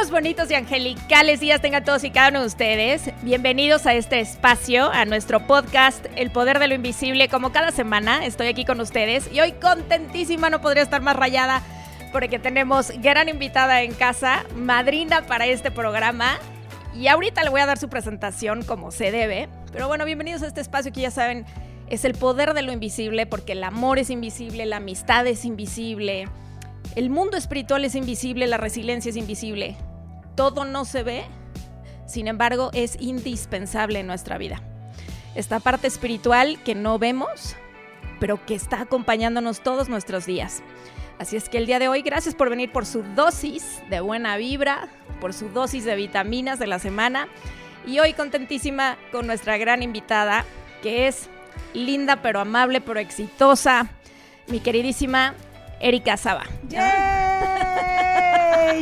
buenos, bonitos y angelicales días tengan todos y cada uno de ustedes. Bienvenidos a este espacio, a nuestro podcast El Poder de lo Invisible. Como cada semana estoy aquí con ustedes y hoy contentísima, no podría estar más rayada porque tenemos gran invitada en casa, madrina para este programa. Y ahorita le voy a dar su presentación como se debe. Pero bueno, bienvenidos a este espacio que ya saben es el poder de lo invisible porque el amor es invisible, la amistad es invisible el mundo espiritual es invisible, la resiliencia es invisible. Todo no se ve, sin embargo, es indispensable en nuestra vida. Esta parte espiritual que no vemos, pero que está acompañándonos todos nuestros días. Así es que el día de hoy, gracias por venir por su dosis de buena vibra, por su dosis de vitaminas de la semana. Y hoy contentísima con nuestra gran invitada, que es linda pero amable pero exitosa, mi queridísima Erika Saba.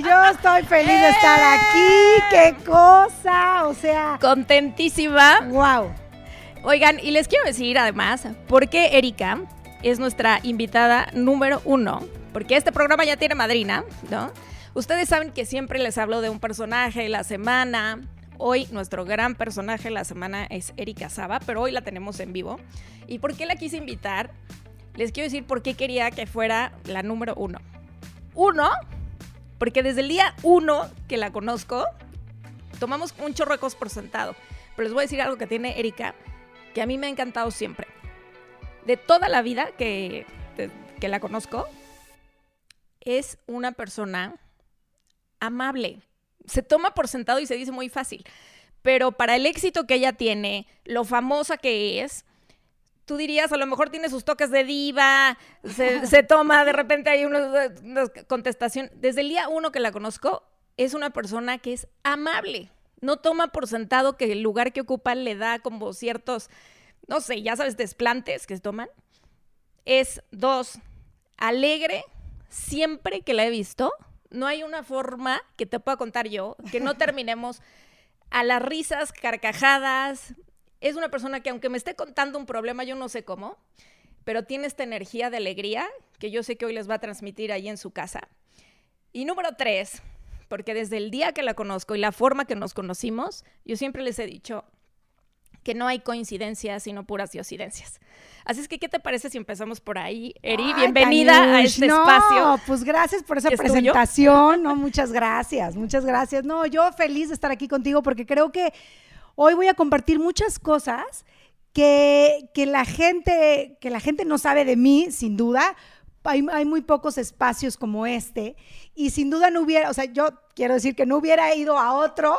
Yo estoy feliz de estar aquí. ¡Qué cosa! O sea. Contentísima. ¡Wow! Oigan, y les quiero decir además por qué Erika es nuestra invitada número uno. Porque este programa ya tiene madrina, ¿no? Ustedes saben que siempre les hablo de un personaje de la semana. Hoy nuestro gran personaje de la semana es Erika Saba, pero hoy la tenemos en vivo. ¿Y por qué la quise invitar? les quiero decir por qué quería que fuera la número uno. Uno, porque desde el día uno que la conozco, tomamos un chorro por sentado. Pero les voy a decir algo que tiene Erika, que a mí me ha encantado siempre. De toda la vida que, que la conozco, es una persona amable. Se toma por sentado y se dice muy fácil. Pero para el éxito que ella tiene, lo famosa que es, tú dirías, a lo mejor tiene sus toques de diva, se, toma, de repente hay una, contestación. Desde el día uno que la conozco, es una persona que es amable. No toma por sentado que el lugar que ocupa le da como ciertos, no sé, ya sabes, desplantes que se toman. Es dos, alegre siempre que la he visto. No hay una forma que te pueda contar yo que no terminemos a las risas, carcajadas, es una persona que aunque me esté contando un problema, yo no sé cómo, pero tiene esta energía de alegría que yo sé que hoy les va a transmitir ahí en su casa. Y número tres, porque desde el día que la conozco y la forma que nos conocimos, yo siempre les he dicho que no hay coincidencias, sino puras diosidencias. Así es que, ¿qué te parece si empezamos por ahí? Eri, bienvenida a este no, espacio. pues gracias por esa presentación. No, muchas gracias, muchas gracias. No, yo feliz de estar aquí contigo porque creo que Hoy voy a compartir muchas cosas que, la, gente, que la gente no sabe de mí, sin duda. Hay, muy pocos espacios como este y sin duda no hubiera, o sea, yo quiero decir que no hubiera ido a otro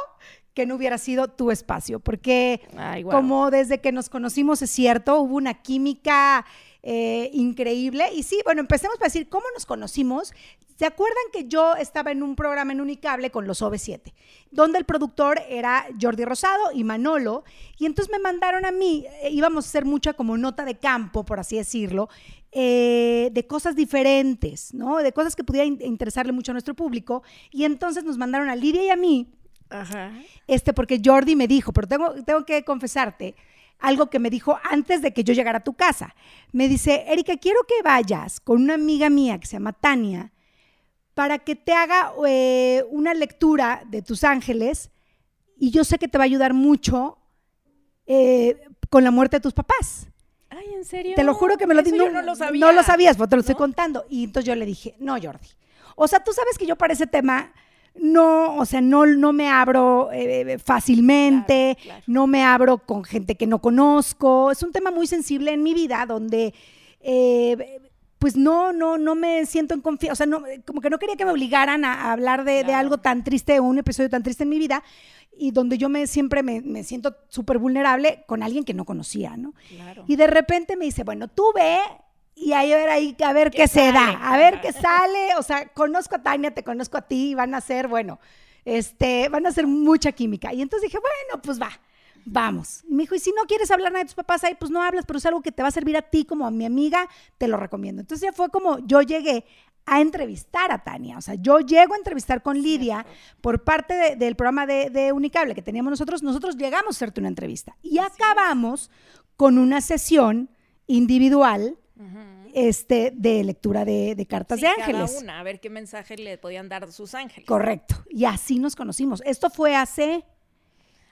que no hubiera sido tu espacio, porque como desde que nos conocimos es cierto, hubo una química eh, increíble. Y sí, bueno, empecemos a decir cómo nos conocimos. ¿Se acuerdan que yo estaba en un programa en Unicable con los OV7, donde el productor era Jordi Rosado y Manolo? Y entonces me mandaron a mí, eh, íbamos a hacer mucha como nota de campo, por así decirlo, eh, de cosas diferentes, ¿no? De cosas que pudieran interesarle mucho a nuestro público. Y entonces nos mandaron a Lidia y a mí, este, porque Jordi me dijo, pero tengo, tengo que confesarte, algo que me dijo antes de que yo llegara a tu casa. Me dice, Erika, quiero que vayas con una amiga mía que se llama Tania para que te haga eh, una lectura de tus ángeles y yo sé que te va a ayudar mucho eh, con la muerte de tus papás. Ay, ¿en serio? Te lo juro que me lo dije. No, no, lo sabía. No lo sabías, pero te lo estoy contando. Y entonces yo le dije, no, Jordi. O sea, tú sabes que yo para ese tema no, o sea, no, no me abro eh, fácilmente, no me abro con gente que no conozco. Es un tema muy sensible en mi vida donde, eh, pues no, no, no me siento en confianza, o sea, no, como que no quería que me obligaran a, hablar de, algo tan triste, un episodio tan triste en mi vida y donde yo me siempre me, siento súper vulnerable con alguien que no conocía, ¿no? Y de repente me dice, bueno, tú ve y ahí a ver, ahí, a ver qué, se da, a ver qué sale. O sea, conozco a Tania, te conozco a ti, van a ser, bueno, este, van a ser mucha química. Y entonces dije, bueno, pues va, vamos. Y me dijo, y si no quieres hablar nada de tus papás ahí, pues no hablas, pero es algo que te va a servir a ti como a mi amiga, te lo recomiendo. Entonces ya fue como yo llegué a entrevistar a Tania. O sea, yo llego a entrevistar con Lidia por parte del programa de, Unicable que teníamos nosotros. Nosotros llegamos a hacerte una entrevista y acabamos con una sesión individual este, de lectura de, cartas de ángeles. Cada una, a ver qué mensaje le podían dar sus ángeles. Correcto. Y así nos conocimos. Esto fue hace,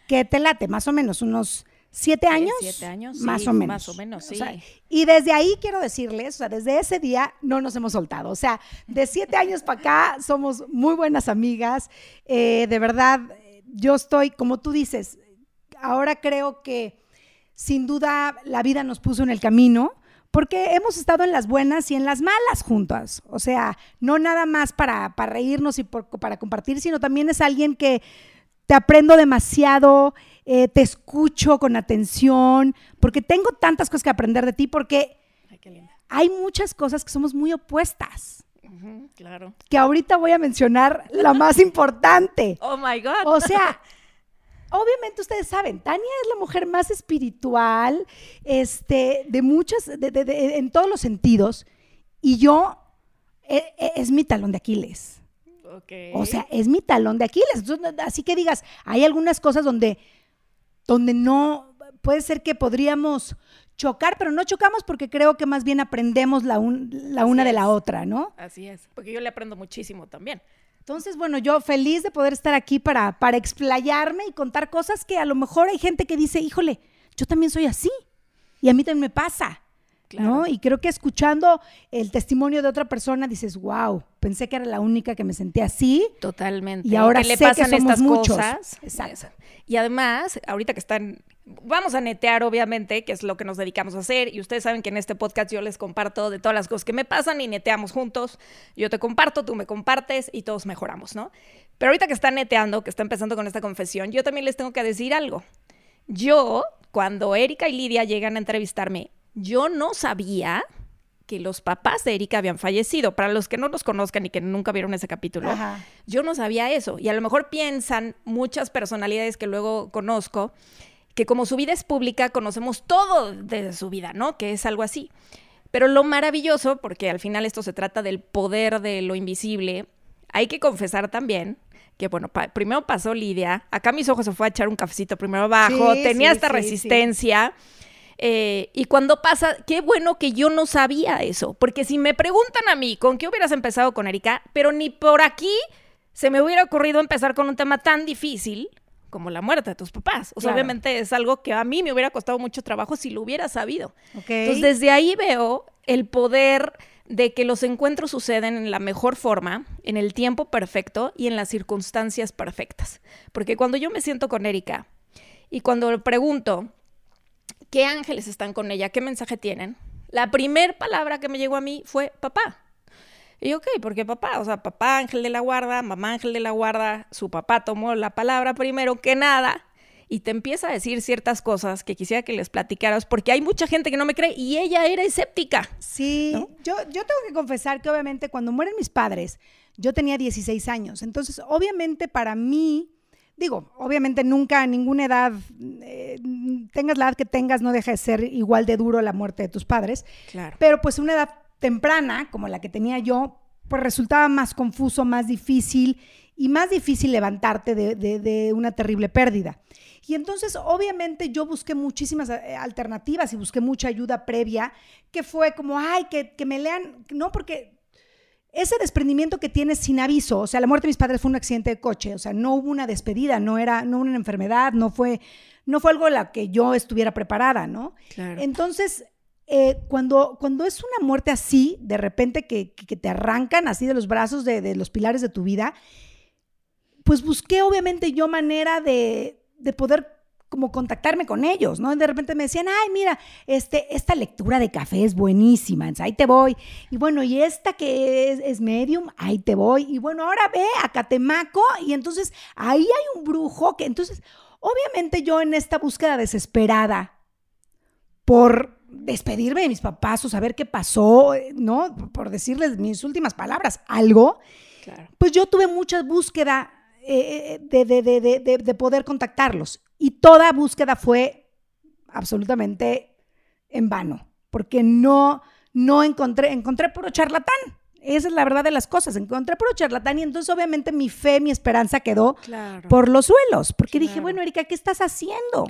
¿qué te late? Más o menos, unos siete años. Siete años, más o menos. Más o menos, sí. y desde ahí quiero decirles, o sea, desde ese día no nos hemos soltado. O sea, de siete años para acá somos muy buenas amigas. Eh, de verdad, yo estoy, como tú dices, ahora creo que sin duda la vida nos puso en el camino porque hemos estado en las buenas y en las malas juntas. O sea, no nada más para, para reírnos y para compartir, sino también es alguien que te aprendo demasiado, eh, te escucho con atención, porque tengo tantas cosas que aprender de ti, porque hay muchas cosas que somos muy opuestas. claro. Que ahorita voy a mencionar la más importante. Oh my God. O sea, obviamente ustedes saben, Tania es la mujer más espiritual, este, de muchas, en todos los sentidos, y yo e, e, es mi talón de Aquiles. O sea, es mi talón de Aquiles. así que digas, hay algunas cosas donde, donde no, puede ser que podríamos chocar, pero no chocamos porque creo que más bien aprendemos la, la una de la otra, ¿no? Así es, porque yo le aprendo muchísimo también. Entonces, bueno, yo feliz de poder estar aquí para, para explayarme y contar cosas que a lo mejor hay gente que dice, híjole, yo también soy así y a mí también me pasa. ¿No? Y creo que escuchando el testimonio de otra persona dices, wow, pensé que era la única que me sentía así. Totalmente. Y ahora le pasan estas cosas. Exacto. Y además, ahorita que están, vamos a netear obviamente, que es lo que nos dedicamos a hacer, y ustedes saben que en este podcast yo les comparto de todas las cosas que me pasan y neteamos juntos. Yo te comparto, tú me compartes y todos mejoramos, ¿no? Pero ahorita que están neteando, que está empezando con esta confesión, yo también les tengo que decir algo. Yo, cuando Erika y Lidia llegan a entrevistarme, yo no sabía que los papás de Erika habían fallecido. Para los que no los conozcan y que nunca vieron ese capítulo, yo no sabía eso. Y a lo mejor piensan muchas personalidades que luego conozco que como su vida es pública, conocemos todo de su vida, ¿no? Que es algo así. Pero lo maravilloso, porque al final esto se trata del poder de lo invisible, hay que confesar también que bueno, primero pasó Lidia, acá mis ojos se fue a echar un cafecito primero abajo, tenía esta resistencia. Eh, y cuando pasa, qué bueno que yo no sabía eso, porque si me preguntan a mí con qué hubieras empezado con Erika, pero ni por aquí se me hubiera ocurrido empezar con un tema tan difícil como la muerte de tus papás. O sea, obviamente es algo que a mí me hubiera costado mucho trabajo si lo hubiera sabido. Entonces, desde ahí veo el poder de que los encuentros suceden en la mejor forma, en el tiempo perfecto y en las circunstancias perfectas. Porque cuando yo me siento con Erika y cuando le pregunto, ¿qué ángeles están con ella? ¿Qué mensaje tienen? La primer palabra que me llegó a mí fue papá. Y ok, porque papá, o sea, papá ángel de la guarda, mamá ángel de la guarda, su papá tomó la palabra primero que nada y te empieza a decir ciertas cosas que quisiera que les platicaras, porque hay mucha gente que no me cree y ella era escéptica. Sí, yo, yo tengo que confesar que obviamente cuando mueren mis padres, yo tenía 16 años, entonces obviamente para mí digo, obviamente nunca a ninguna edad, eh, tengas la edad que tengas, no deja de ser igual de duro la muerte de tus padres. Claro. Pero pues una edad temprana, como la que tenía yo, pues resultaba más confuso, más difícil y más difícil levantarte de, una terrible pérdida. Y entonces, obviamente, yo busqué muchísimas eh, alternativas y busqué mucha ayuda previa, que fue como, ay, que, que me lean, no, porque ese desprendimiento que tienes sin aviso, o sea, la muerte de mis padres fue un accidente de coche, o sea, no hubo una despedida, no era no una enfermedad, no fue, no fue algo a la que yo estuviera preparada, ¿no? Entonces, eh, cuando, cuando es una muerte así, de repente que, te arrancan así de los brazos de, de, los pilares de tu vida, pues busqué obviamente yo manera de, de poder como contactarme con ellos, ¿no? De repente me decían, ay, mira, este, esta lectura de café es buenísima, ahí te voy. Y bueno, y esta que es, es, medium, ahí te voy. Y bueno, ahora ve a Catemaco y entonces ahí hay un brujo que entonces, obviamente yo en esta búsqueda desesperada por despedirme de mis papás o saber qué pasó, ¿no? Por decirles mis últimas palabras, algo, pues yo tuve mucha búsqueda eh, eh, de, de, de, poder contactarlos. Y toda búsqueda fue absolutamente en vano, porque no, no encontré, encontré puro charlatán. Esa es la verdad de las cosas. Encontré puro charlatán y entonces obviamente mi fe, mi esperanza quedó por los suelos, porque dije, bueno, Erika, ¿qué estás haciendo?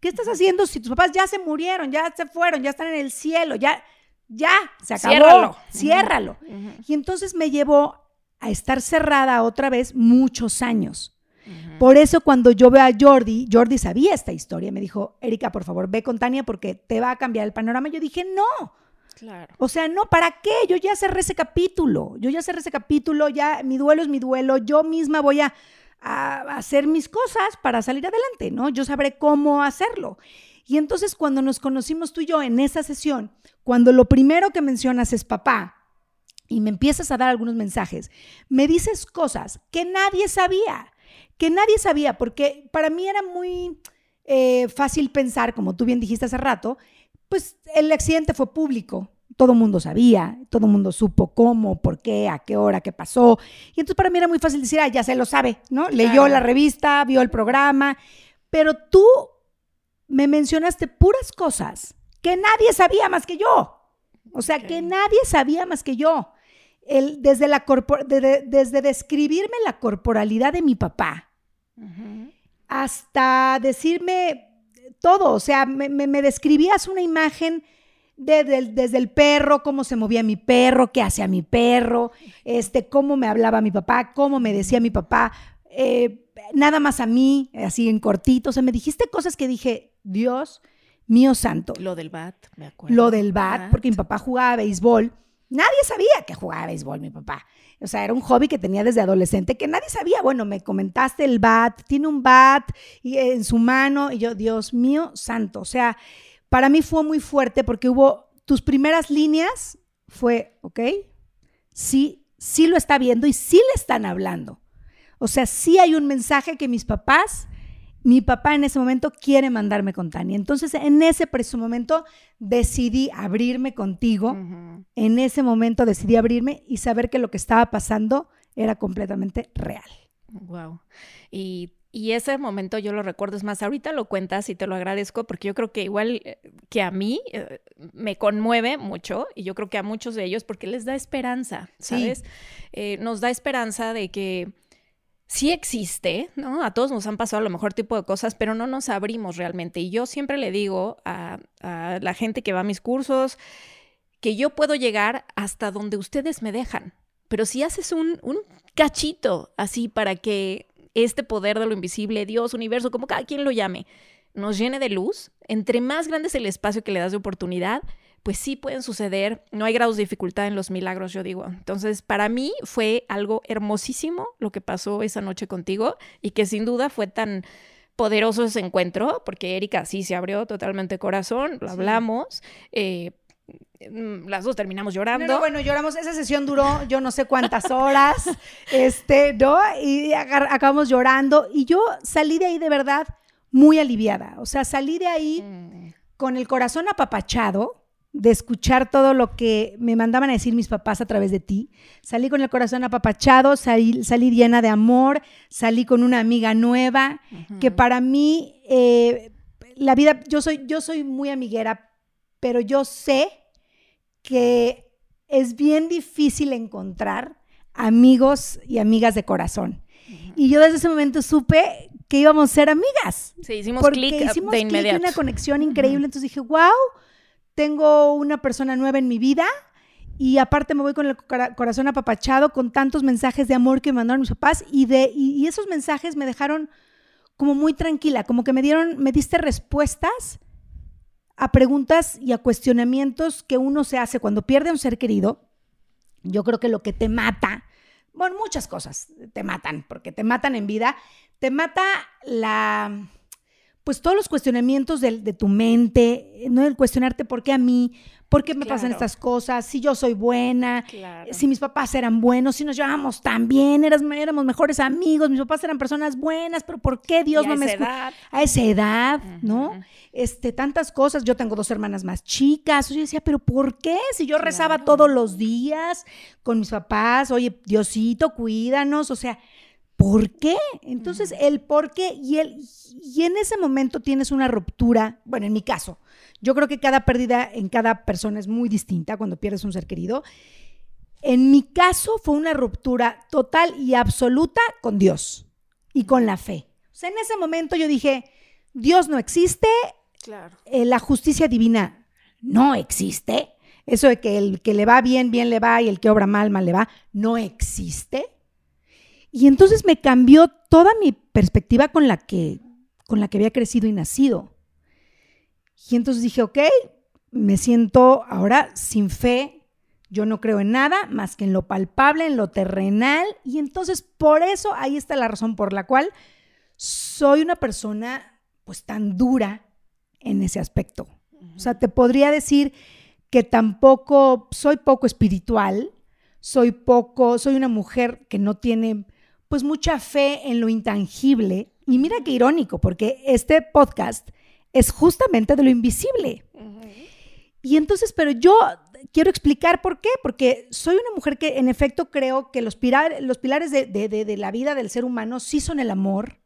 ¿Qué estás haciendo si tus papás ya se murieron, ya se fueron, ya están en el cielo, ya ya, se acabó, ciérralo. Y entonces me llevó a estar cerrada otra vez muchos años. Por eso cuando yo veo a Jordi, Jordi sabía esta historia, me dijo, Erika, por favor, ve con Tania porque te va a cambiar el panorama. Yo dije, no. Claro. O sea, no, ¿para qué? Yo ya cerré ese capítulo, yo ya cerré ese capítulo, ya mi duelo es mi duelo, yo misma voy a, a hacer mis cosas para salir adelante, ¿no? Yo sabré cómo hacerlo. Y entonces cuando nos conocimos tú y yo en esa sesión, cuando lo primero que mencionas es papá y me empiezas a dar algunos mensajes, me dices cosas que nadie sabía, que nadie sabía, porque para mí era muy eh, fácil pensar, como tú bien dijiste hace rato, pues el accidente fue público, todo el mundo sabía, todo el mundo supo cómo, por qué, a qué hora, qué pasó. Y entonces para mí era muy fácil decir, ah, ya se lo sabe, ¿no? Leyó la revista, vio el programa, pero tú me mencionaste puras cosas que nadie sabía más que yo. O sea, que nadie sabía más que yo. El, desde, la desde describirme la corporalidad de mi papá hasta decirme todo. O sea, me, describías una imagen desde el perro, cómo se movía mi perro, qué hacía mi perro, este, cómo me hablaba mi papá, cómo me decía mi papá. Eh, nada más a mí, así en cortito. O sea, me dijiste cosas que dije, Dios mío santo. Lo del bat, me acuerdo. Lo del bat, porque mi papá jugaba béisbol. Nadie sabía que jugaba béisbol, mi papá. O sea, era un hobby que tenía desde adolescente que nadie sabía. Bueno, me comentaste el bat, tiene un bat en su mano y yo, Dios mío santo. O sea, para mí fue muy fuerte porque hubo tus primeras líneas fue, ¿ok? Sí, sí lo está viendo y sí le están hablando. O sea, sí hay un mensaje que mis papás, mi papá en ese momento quiere mandarme con Tania. Entonces, en ese preciso momento decidí abrirme contigo. En ese momento decidí abrirme y saber que lo que estaba pasando era completamente real. Wow. Y y ese momento yo lo recuerdo, es más, ahorita lo cuentas y te lo agradezco porque yo creo que igual eh, que a mí eh, me conmueve mucho y yo creo que a muchos de ellos porque les da esperanza, ¿sabes? Eh, nos da esperanza de que sí existe, ¿no? A todos nos han pasado a lo mejor tipo de cosas, pero no nos abrimos realmente. Y yo siempre le digo a, la gente que va a mis cursos que yo puedo llegar hasta donde ustedes me dejan. Pero si haces un, un cachito así para que este poder de lo invisible, Dios, universo, como cada quien lo llame, nos llene de luz, entre más grande es el espacio que le das de oportunidad, pues sí pueden suceder, no hay grados de dificultad en los milagros, yo digo. Entonces, para mí fue algo hermosísimo lo que pasó esa noche contigo y que sin duda fue tan poderoso ese encuentro, porque Erika sí se abrió totalmente corazón, lo hablamos. Eh, mm, las dos terminamos llorando. bueno, lloramos. Esa sesión duró yo no sé cuántas horas, este, ¿no? Y acabamos llorando. Y yo salí de ahí de verdad muy aliviada. O sea, salí de ahí mm. con el corazón apapachado, de escuchar todo lo que me mandaban a decir mis papás a través de ti. Salí con el corazón apapachado, salí, salí llena de amor, salí con una amiga nueva, que para mí eh, la vida, yo soy, yo soy muy amiguera, pero yo sé que es bien difícil encontrar amigos y amigas de corazón. Y yo desde ese momento supe que íbamos a ser amigas. Sí, hicimos clic de inmediato. una conexión increíble. Entonces dije, wow, tengo una persona nueva en mi vida y aparte me voy con el corazón apapachado con tantos mensajes de amor que me mandaron mis papás y, de, y, esos mensajes me dejaron como muy tranquila, como que me dieron, me diste respuestas a preguntas y a cuestionamientos que uno se hace cuando pierde a un ser querido. Yo creo que lo que te mata, bueno, muchas cosas te matan, porque te matan en vida, te mata la pues todos los cuestionamientos de, de, tu mente, ¿no? El cuestionarte por qué a mí, por qué me pasan estas cosas, si yo soy buena, si mis papás eran buenos, si nos llevábamos tan bien, éramos mejores amigos, mis papás eran personas buenas, pero ¿por qué Dios no me escucha? A esa edad, ¿no? Este, tantas cosas. Yo tengo dos hermanas más chicas. Yo decía, pero ¿por qué? Si yo rezaba todos los días con mis papás, oye, Diosito, cuídanos, o sea, ¿por qué? Entonces, el por qué y, el, y en ese momento tienes una ruptura, bueno, en mi caso, yo creo que cada pérdida en cada persona es muy distinta cuando pierdes un ser querido. En mi caso fue una ruptura total y absoluta con Dios y con la fe. O sea, en ese momento yo dije, Dios no existe, claro. Eh, la justicia divina no existe, eso de que el que le va bien, bien le va y el que obra mal, mal le va, no existe. Y entonces me cambió toda mi perspectiva con la que, con la que había crecido y nacido. Y entonces dije, ok, me siento ahora sin fe, yo no creo en nada más que en lo palpable, en lo terrenal. Y entonces por eso ahí está la razón por la cual soy una persona pues tan dura en ese aspecto. O sea, te podría decir que tampoco soy poco espiritual, soy poco, soy una mujer que no tiene pues mucha fe en lo intangible. Y mira qué irónico, porque este podcast es justamente de lo invisible. Y entonces, pero yo quiero explicar por qué, porque soy una mujer que en efecto creo que los, los pilares de, la vida del ser humano sí son el amor,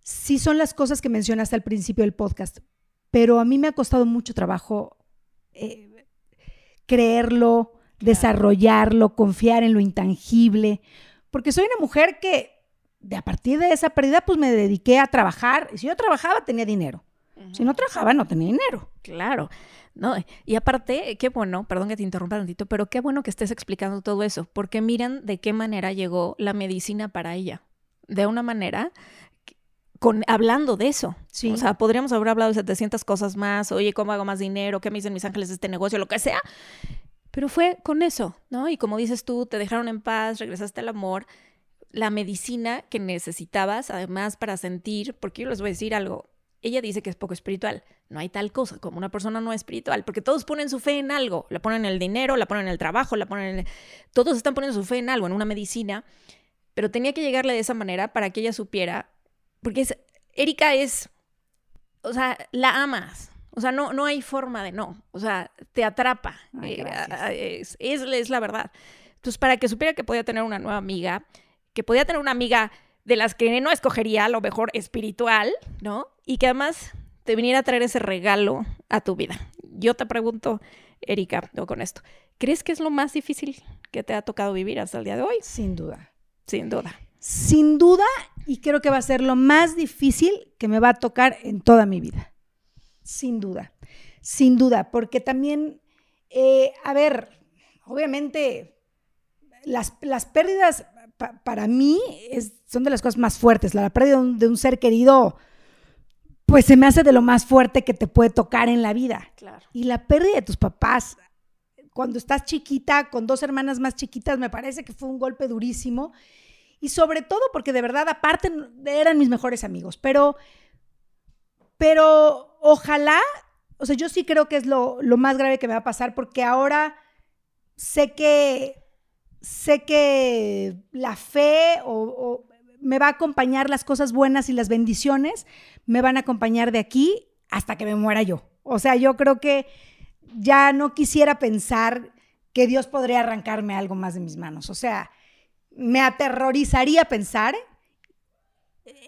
sí son las cosas que mencionaste al principio del podcast, pero a mí me ha costado mucho trabajo eh, creerlo, desarrollarlo, confiar en lo intangible, porque soy una mujer que de a partir de esa pérdida pues me dediqué a trabajar, y si yo trabajaba tenía dinero, si no trabajaba no tenía dinero. Claro. No, y aparte, qué bueno, perdón que te interrumpa tantito, pero qué bueno que estés explicando todo eso, porque miren de qué manera llegó la medicina para ella. De una manera con, hablando de eso. Sí. O sea, podríamos haber hablado de 700 cosas más, oye, ¿cómo hago más dinero? ¿Qué me dicen mis ángeles de este negocio? Lo que sea. Pero fue con eso, ¿no? Y como dices tú, te dejaron en paz, regresaste al amor, la medicina que necesitabas, además, para sentir, porque yo les voy a decir algo, ella dice que es poco espiritual. No hay tal cosa como una persona no espiritual, porque todos ponen su fe en algo. La ponen en el dinero, la ponen en el trabajo, la ponen en... Todos están poniendo su fe en algo, en una medicina. Pero tenía que llegarle de esa manera para que ella supiera, porque es... Erika es... O sea, la amas. O sea, no, no hay forma de no. O sea, te atrapa. Eh, es, es, es la verdad. Entonces, para que supiera que podía tener una nueva amiga, que podía tener una amiga de las que no escogería, a lo mejor espiritual, ¿no? Y que además te viniera a traer ese regalo a tu vida. Yo te pregunto, Erika, con esto, ¿crees que es lo más difícil que te ha tocado vivir hasta el día de hoy? Sin duda. Sin duda. Sin duda, y creo que va a ser lo más difícil que me va a tocar en toda mi vida. Sin duda. Sin duda, porque también, eh, a ver, obviamente las, las pérdidas para mí son de las cosas más fuertes. La pérdida de un, ser querido, pues se me hace de lo más fuerte que te puede tocar en la vida. Y la pérdida de tus papás, cuando estás chiquita, con dos hermanas más chiquitas, me parece que fue un golpe durísimo. Y sobre todo porque de verdad, aparte, eran mis mejores amigos. Pero, pero ojalá, o sea, yo sí creo que es lo, lo más grave que me va a pasar porque ahora sé que sé que la fe o, me va a acompañar las cosas buenas y las bendiciones, me van a acompañar de aquí hasta que me muera yo. O sea, yo creo que ya no quisiera pensar que Dios podría arrancarme algo más de mis manos. O sea, me aterrorizaría pensar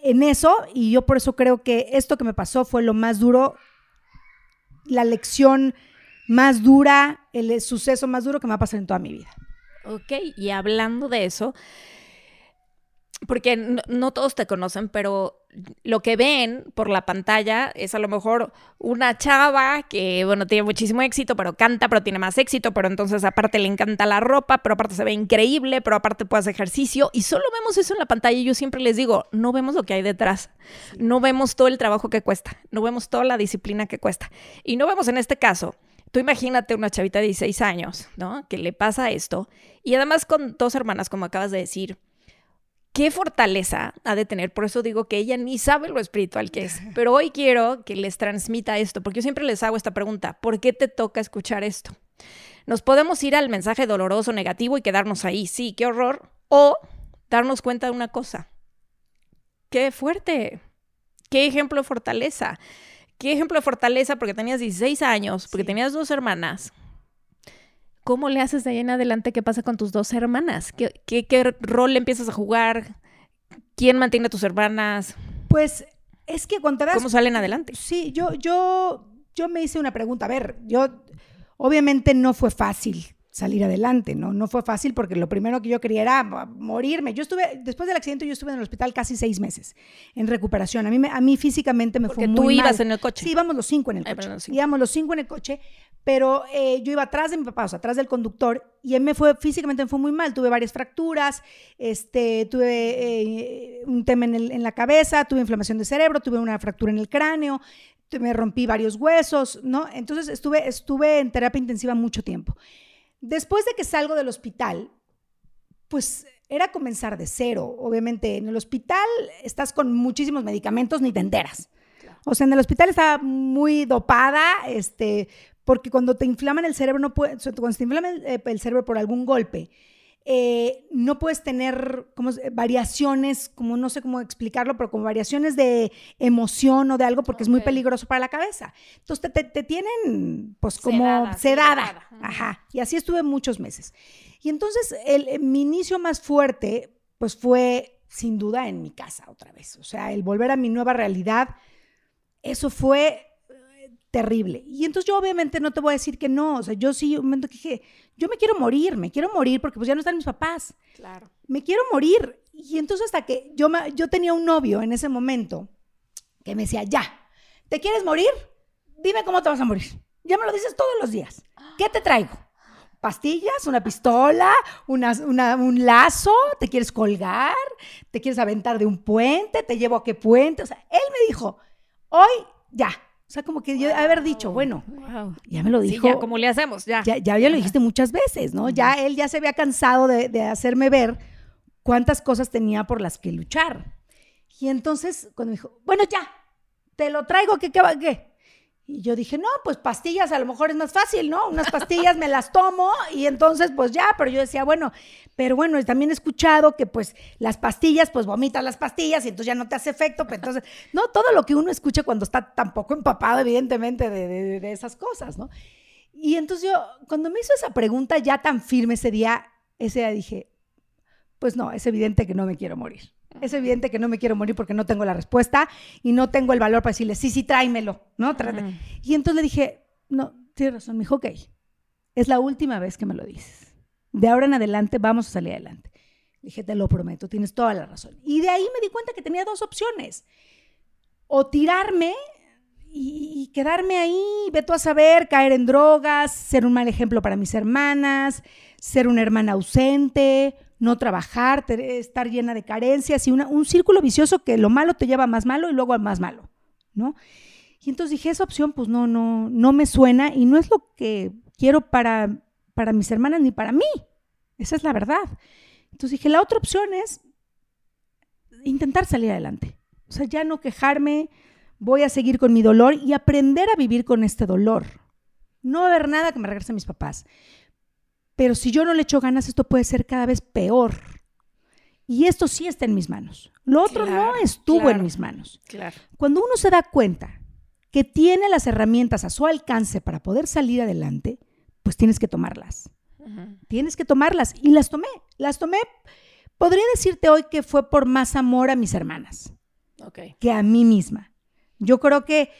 en eso y yo por eso creo que esto que me pasó fue lo más duro, la lección más dura, el suceso más duro que me va a pasar en toda mi vida. Ok, y hablando de eso, porque no, todos te conocen, pero lo que ven por la pantalla es a lo mejor una chava que, bueno, tiene muchísimo éxito, pero canta, pero tiene más éxito, pero entonces aparte le encanta la ropa, pero aparte se ve increíble, pero aparte puede hacer ejercicio y solo vemos eso en la pantalla y yo siempre les digo, no vemos lo que hay detrás, no vemos todo el trabajo que cuesta, no vemos toda la disciplina que cuesta y no vemos en este caso Tú imagínate una chavita de 16 años, ¿no? Que le pasa esto. Y además con dos hermanas, como acabas de decir, qué fortaleza ha de tener. Por eso digo que ella ni sabe lo espiritual que es. Pero hoy quiero que les transmita esto, porque yo siempre les hago esta pregunta. ¿Por qué te toca escuchar esto? Nos podemos ir al mensaje doloroso, negativo y quedarnos ahí. Sí, qué horror. O darnos cuenta de una cosa. Qué fuerte. Qué ejemplo de fortaleza qué ejemplo de fortaleza, porque tenías 16 años, porque tenías dos hermanas. ¿Cómo le haces de ahí en adelante? ¿Qué pasa con tus dos hermanas? ¿Qué, qué, rol le empiezas a jugar? ¿Quién mantiene a tus hermanas? Pues es que cuando te ¿Cómo salen adelante? Sí, yo, yo, yo me hice una pregunta. A ver, yo, obviamente no fue fácil salir adelante, ¿no? No fue fácil porque lo primero que yo quería era morirme. Yo estuve, después del accidente, yo estuve en el hospital casi seis meses en recuperación. A mí, a mí físicamente me fue muy tú ibas en el coche. Sí, íbamos los cinco en el coche. Íbamos los cinco en el coche, pero eh, yo iba atrás de mi papá, o sea, atrás del conductor, y él me fue, físicamente me fue muy mal. Tuve varias fracturas, este, tuve eh, un tema en, en la cabeza, tuve inflamación de cerebro, tuve una fractura en el cráneo, me rompí varios huesos, ¿no? Entonces estuve, estuve en terapia intensiva mucho tiempo. Después de que salgo del hospital, pues era comenzar de cero. Obviamente en el hospital estás con muchísimos medicamentos, ni te enteras. O sea, en el hospital estaba muy dopada, este, porque cuando te inflaman el cerebro, no puede, cuando te inflama eh, el cerebro por algún golpe, eh, no puedes tener como variaciones, como no sé cómo explicarlo, pero como variaciones de emoción o de algo porque es muy peligroso para la cabeza. Entonces te, tienen pues como sedada. Ajá. Y así estuve muchos meses. Y entonces el, mi inicio más fuerte pues fue sin duda en mi casa otra vez. O sea, el volver a mi nueva realidad, eso fue terrible. Y entonces yo obviamente no te voy a decir que no, o sea, yo sí, un momento que dije, yo me quiero morir, me quiero morir porque pues ya no están mis papás. Claro. Me quiero morir. Y entonces hasta que yo, yo tenía un novio en ese momento que me decía, ya, ¿te quieres morir? Dime cómo te vas a morir. Ya me lo dices todos los días. ¿Qué te traigo? pastillas, una pistola, una, un lazo, te quieres colgar, te quieres aventar de un puente, te llevo a qué puente. O sea, él me dijo, hoy ya, o sea, como que yo haber dicho, bueno, ya me lo dijo. Sí, ya, ¿cómo le hacemos? Ya. Ya, ya, lo dijiste muchas veces, ¿no? Ya él ya se había cansado de, hacerme ver cuántas cosas tenía por las que luchar. Y entonces, cuando me dijo, bueno, ya, te lo traigo, ¿qué, qué, qué? Y yo dije, no, pues pastillas a lo mejor es más fácil, ¿no? Unas pastillas me las tomo y entonces pues ya, pero yo decía, bueno, pero bueno, también he escuchado que pues las pastillas, pues vomitas las pastillas y entonces ya no te hace efecto, pero entonces, no, todo lo que uno escucha cuando está tan poco empapado, evidentemente, de, de esas cosas, ¿no? Y entonces yo, cuando me hizo esa pregunta ya tan firme ese día, ese día dije, pues no, es evidente que no me quiero morir. Es evidente que no me quiero morir porque no tengo la respuesta y no tengo el valor para decirle, sí, sí, tráemelo, ¿no? Y entonces le dije, no, tienes razón. Me dijo, ok, es la última vez que me lo dices. De ahora en adelante vamos a salir adelante. Le dije, te lo prometo, tienes toda la razón. Y de ahí me di cuenta que tenía dos opciones. O tirarme y, quedarme ahí, veto a saber, caer en drogas, ser un mal ejemplo para mis hermanas, ser una hermana ausente, no trabajar, estar llena de carencias y un círculo vicioso que lo malo te lleva a más malo y luego a más malo, ¿no? Y entonces dije, esa opción pues no, no, no me suena y no es lo que quiero para, para mis hermanas ni para mí. Esa es la verdad. Entonces dije, la otra opción es intentar salir adelante. O sea, ya no quejarme, voy a seguir con mi dolor y aprender a vivir con este dolor. No va a haber nada que me regrese a mis papás. Pero si yo no le echo ganas, esto puede ser cada vez peor. Y esto sí está en mis manos. Lo otro no estuvo en mis manos. Claro. Cuando uno se da cuenta que tiene las herramientas a su alcance para poder salir adelante, pues tienes que tomarlas. Tienes que tomarlas. Y las tomé. Las tomé. Podría decirte hoy que fue por más amor a mis hermanas que a mí misma. Yo creo que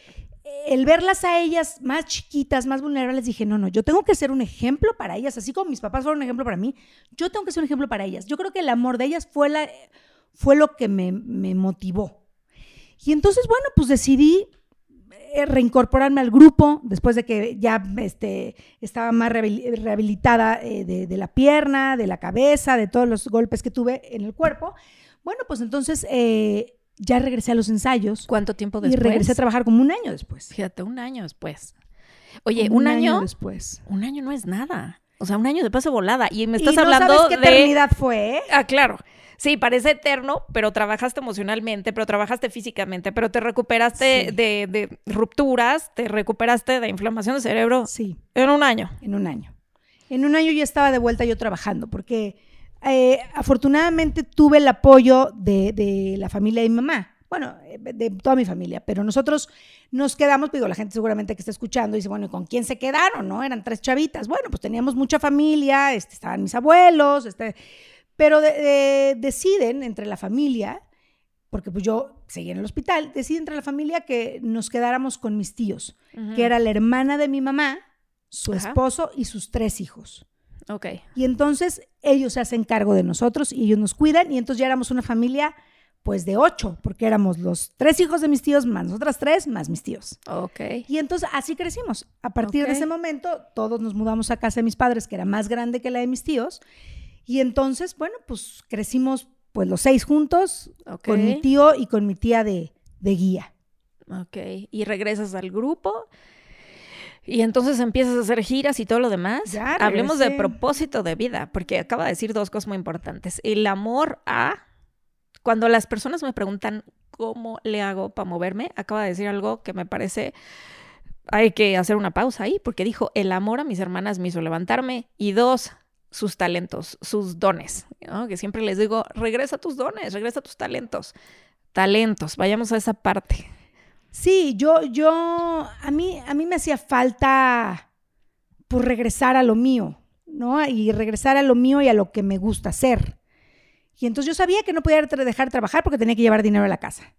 el verlas a ellas más chiquitas, más vulnerables, dije, no, no, yo tengo que ser un ejemplo para ellas, así como mis papás fueron un ejemplo para mí, yo tengo que ser un ejemplo para ellas. Yo creo que el amor de ellas fue, la, fue lo que me, motivó. Y entonces, bueno, pues decidí eh, reincorporarme al grupo después de que ya este, estaba más rehabilitada eh, de, la pierna, de la cabeza, de todos los golpes que tuve en el cuerpo. Bueno, pues entonces... Eh, ya regresé a los ensayos. ¿Cuánto tiempo después? Y regresé a trabajar como un año después. Fíjate, un año después. Oye, un, año, después. Un año no es nada. O sea, un año de paso volada. Y me estás no hablando sabes qué eternidad fue. ¿eh? Ah, claro. Sí, parece eterno, pero trabajaste emocionalmente, pero trabajaste físicamente, pero te recuperaste de, de, rupturas, te recuperaste de inflamación de cerebro. Sí. En un año. En un año. En un año ya estaba de vuelta yo trabajando, porque eh, afortunadamente tuve el apoyo de, la familia de mi mamá. Bueno, eh, de toda mi familia, pero nosotros nos quedamos, digo, la gente seguramente que está escuchando dice, bueno, ¿y con quién se quedaron? ¿No? Eran tres chavitas. Bueno, pues teníamos mucha familia, este, estaban mis abuelos, este, pero deciden entre la familia, porque pues yo seguía en el hospital, deciden entre la familia que nos quedáramos con mis tíos, que era la hermana de mi mamá, su esposo y sus tres hijos. Ok. Y entonces ellos se hacen cargo de nosotros y ellos nos cuidan y entonces ya éramos una familia pues de ocho, porque éramos los tres hijos de mis tíos, más nosotras tres, más mis tíos. Ok. Y entonces así crecimos. A partir de Ok. ese momento, todos nos mudamos a casa de mis padres, que era más grande que la de mis tíos. Y entonces, bueno, pues crecimos pues los seis juntos, Ok. con mi tío y con mi tía de, de guía. Ok. Y regresas al grupo. Y entonces empiezas a hacer giras y todo lo demás. Ya, Hablemos de propósito de vida, porque acaba de decir dos cosas muy importantes. El amor a... Cuando las personas me preguntan cómo le hago para moverme, acaba de decir algo que me parece... Hay que hacer una pausa ahí, porque dijo, el amor a mis hermanas me hizo levantarme. Y dos, sus talentos, sus dones. ¿no? Que siempre les digo, regresa a tus dones, regresa a tus talentos. Talentos, vayamos a esa parte. Sí, yo, yo, a mí, a mí me hacía falta por regresar a lo mío, ¿no? Y regresar a lo mío y a lo que me gusta hacer. Y entonces yo sabía que no podía dejar de trabajar porque tenía que llevar dinero a la casa.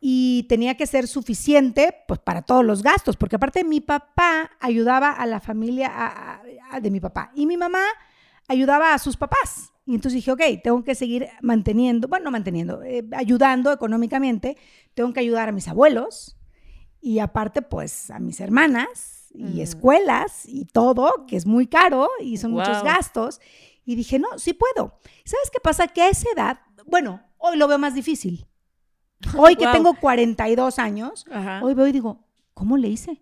Y tenía que ser suficiente, pues, para todos los gastos, porque aparte mi papá ayudaba a la familia de mi papá y mi mamá ayudaba a sus papás. Y entonces dije, ok, tengo que seguir manteniendo, bueno, no manteniendo, eh, ayudando económicamente, tengo que ayudar a mis abuelos y aparte, pues, a mis hermanas y Mm. escuelas y todo, que es muy caro y son muchos Wow. gastos. Y dije, no, sí puedo. ¿Sabes qué pasa? Que a esa edad, bueno, hoy lo veo más difícil. Hoy que Wow. tengo 42 años, Ajá. hoy veo y digo, ¿cómo le hice?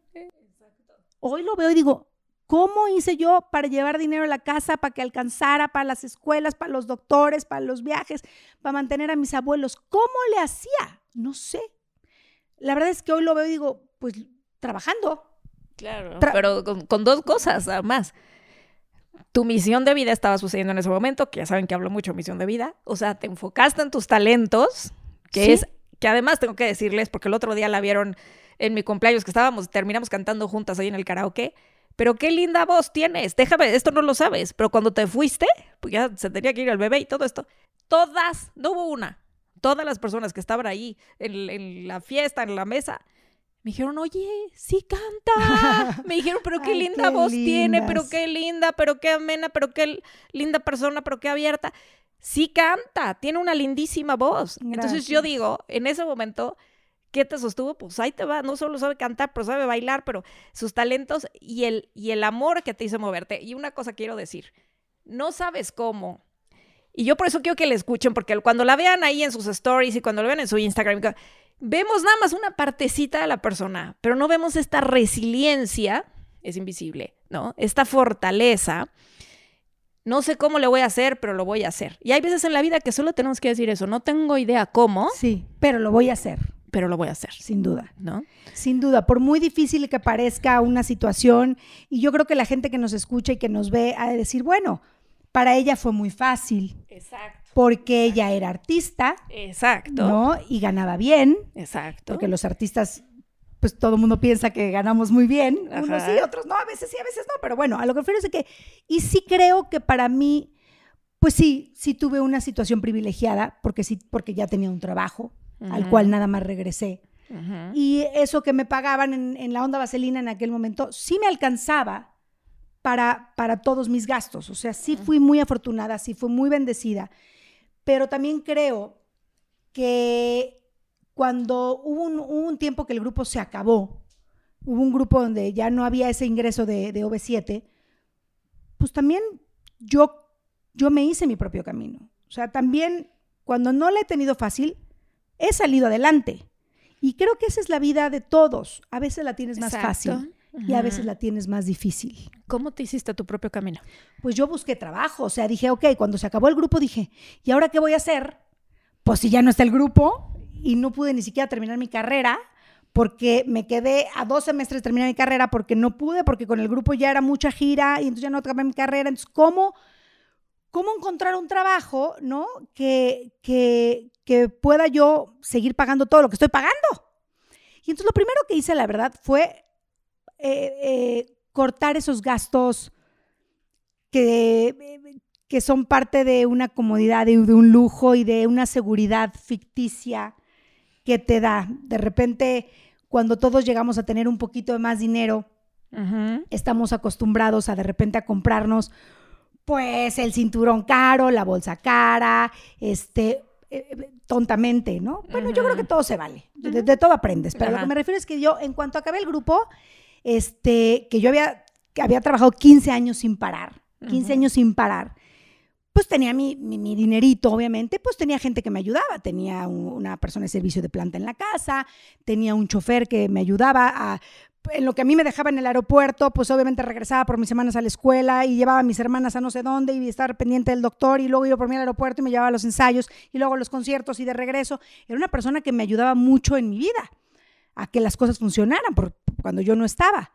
Hoy lo veo y digo, ¿cómo hice yo para llevar dinero a la casa, para que alcanzara, para las escuelas, para los doctores, para los viajes, para mantener a mis abuelos? ¿Cómo le hacía? No sé. La verdad es que hoy lo veo y digo, pues trabajando. Claro. Tra- Pero con, con dos cosas, además. Tu misión de vida estaba sucediendo en ese momento, que ya saben que hablo mucho de misión de vida. O sea, te enfocaste en tus talentos, que Sí. es, que además tengo que decirles, porque el otro día la vieron en mi cumpleaños, que estábamos, terminamos cantando juntas ahí en el karaoke. Pero qué linda voz tienes. Déjame, esto no lo sabes. Pero cuando te fuiste, pues ya se tenía que ir el bebé y todo esto. Todas, no hubo una. Todas las personas que estaban ahí en, en la fiesta, en la mesa, me dijeron, oye, sí canta. Me dijeron, pero qué Ay, linda qué voz tiene, pero qué linda, pero qué amena, pero qué linda persona, pero qué abierta. Sí canta, tiene una lindísima voz. Entonces yo digo, en ese momento, ¿qué te sostuvo? Pues ahí te va, no solo sabe cantar, pero sabe bailar, pero sus talentos y el, y el amor que te hizo moverte. Y una cosa quiero decir, no sabes cómo. Y yo por eso quiero que le escuchen, porque cuando la vean ahí en sus stories y cuando lo vean en su Instagram, vemos nada más una partecita de la persona, pero no vemos esta resiliencia, es invisible, ¿no? Esta fortaleza. No sé cómo le voy a hacer, pero lo voy a hacer. Y hay veces en la vida que solo tenemos que decir eso. No tengo idea cómo, Sí, pero lo voy a hacer, pero lo voy a hacer, sin duda. ¿no? Sin duda, por muy difícil que parezca una situación, y yo creo que la gente que nos escucha y que nos ve ha de decir, bueno, para ella fue muy fácil, Exacto. porque ella era artista, Exacto. ¿no? Y ganaba bien, Exacto. porque los artistas, pues todo el mundo piensa que ganamos muy bien, unos sí, otros no, a veces sí, a veces no, pero bueno, a lo que refiero es de que, y sí creo que para mí, pues sí, sí tuve una situación privilegiada, porque sí, porque ya tenía un trabajo, al cual nada más regresé. Y eso que me pagaban en, en la onda vaselina en aquel momento, sí me alcanzaba para, para todos mis gastos. O sea, sí fui muy afortunada, sí fui muy bendecida. Pero también creo que cuando hubo un, hubo un tiempo que el grupo se acabó, hubo un grupo donde ya no había ese ingreso de, de OV7, pues también yo, yo me hice mi propio camino. O sea, también cuando no la he tenido fácil, he salido adelante. Y creo que esa es la vida de todos. A veces la tienes más Exacto. fácil y a veces la tienes más difícil. ¿Cómo te hiciste tu propio camino? Pues yo busqué trabajo, o sea, dije, ok, cuando se acabó el grupo dije, ¿y ahora qué voy a hacer? Pues si ya no está el grupo y no pude ni siquiera terminar mi carrera porque me quedé a dos semestres de terminar mi carrera porque no pude, porque con el grupo ya era mucha gira y entonces ya no acabé mi carrera. Entonces, ¿cómo, cómo encontrar un trabajo, ¿no? Que, que, que pueda yo seguir pagando todo lo que estoy pagando. Y entonces lo primero que hice, la verdad, fue eh, eh, cortar esos gastos que, que son parte de una comodidad, de, de un lujo y de una seguridad ficticia que te da. De repente, cuando todos llegamos a tener un poquito de más dinero, estamos acostumbrados a de repente a comprarnos Pues el cinturón caro, la bolsa cara, este, eh, tontamente, ¿no? Bueno, yo creo que todo se vale, de, todo aprendes, pero lo que me refiero es que yo, en cuanto acabé el grupo, este, que yo había, que había trabajado 15 años sin parar, 15 años sin parar, pues tenía mi, mi, dinerito, obviamente, pues tenía gente que me ayudaba, tenía una persona de servicio de planta en la casa, tenía un chofer que me ayudaba a, en lo que a mí me dejaba en el aeropuerto, pues obviamente regresaba por mis hermanas a la escuela y llevaba a mis hermanas a no sé dónde y estaba pendiente del doctor y luego iba por mí al aeropuerto y me llevaba a los ensayos y luego a los conciertos y de regreso. Era una persona que me ayudaba mucho en mi vida a que las cosas funcionaran cuando yo no estaba.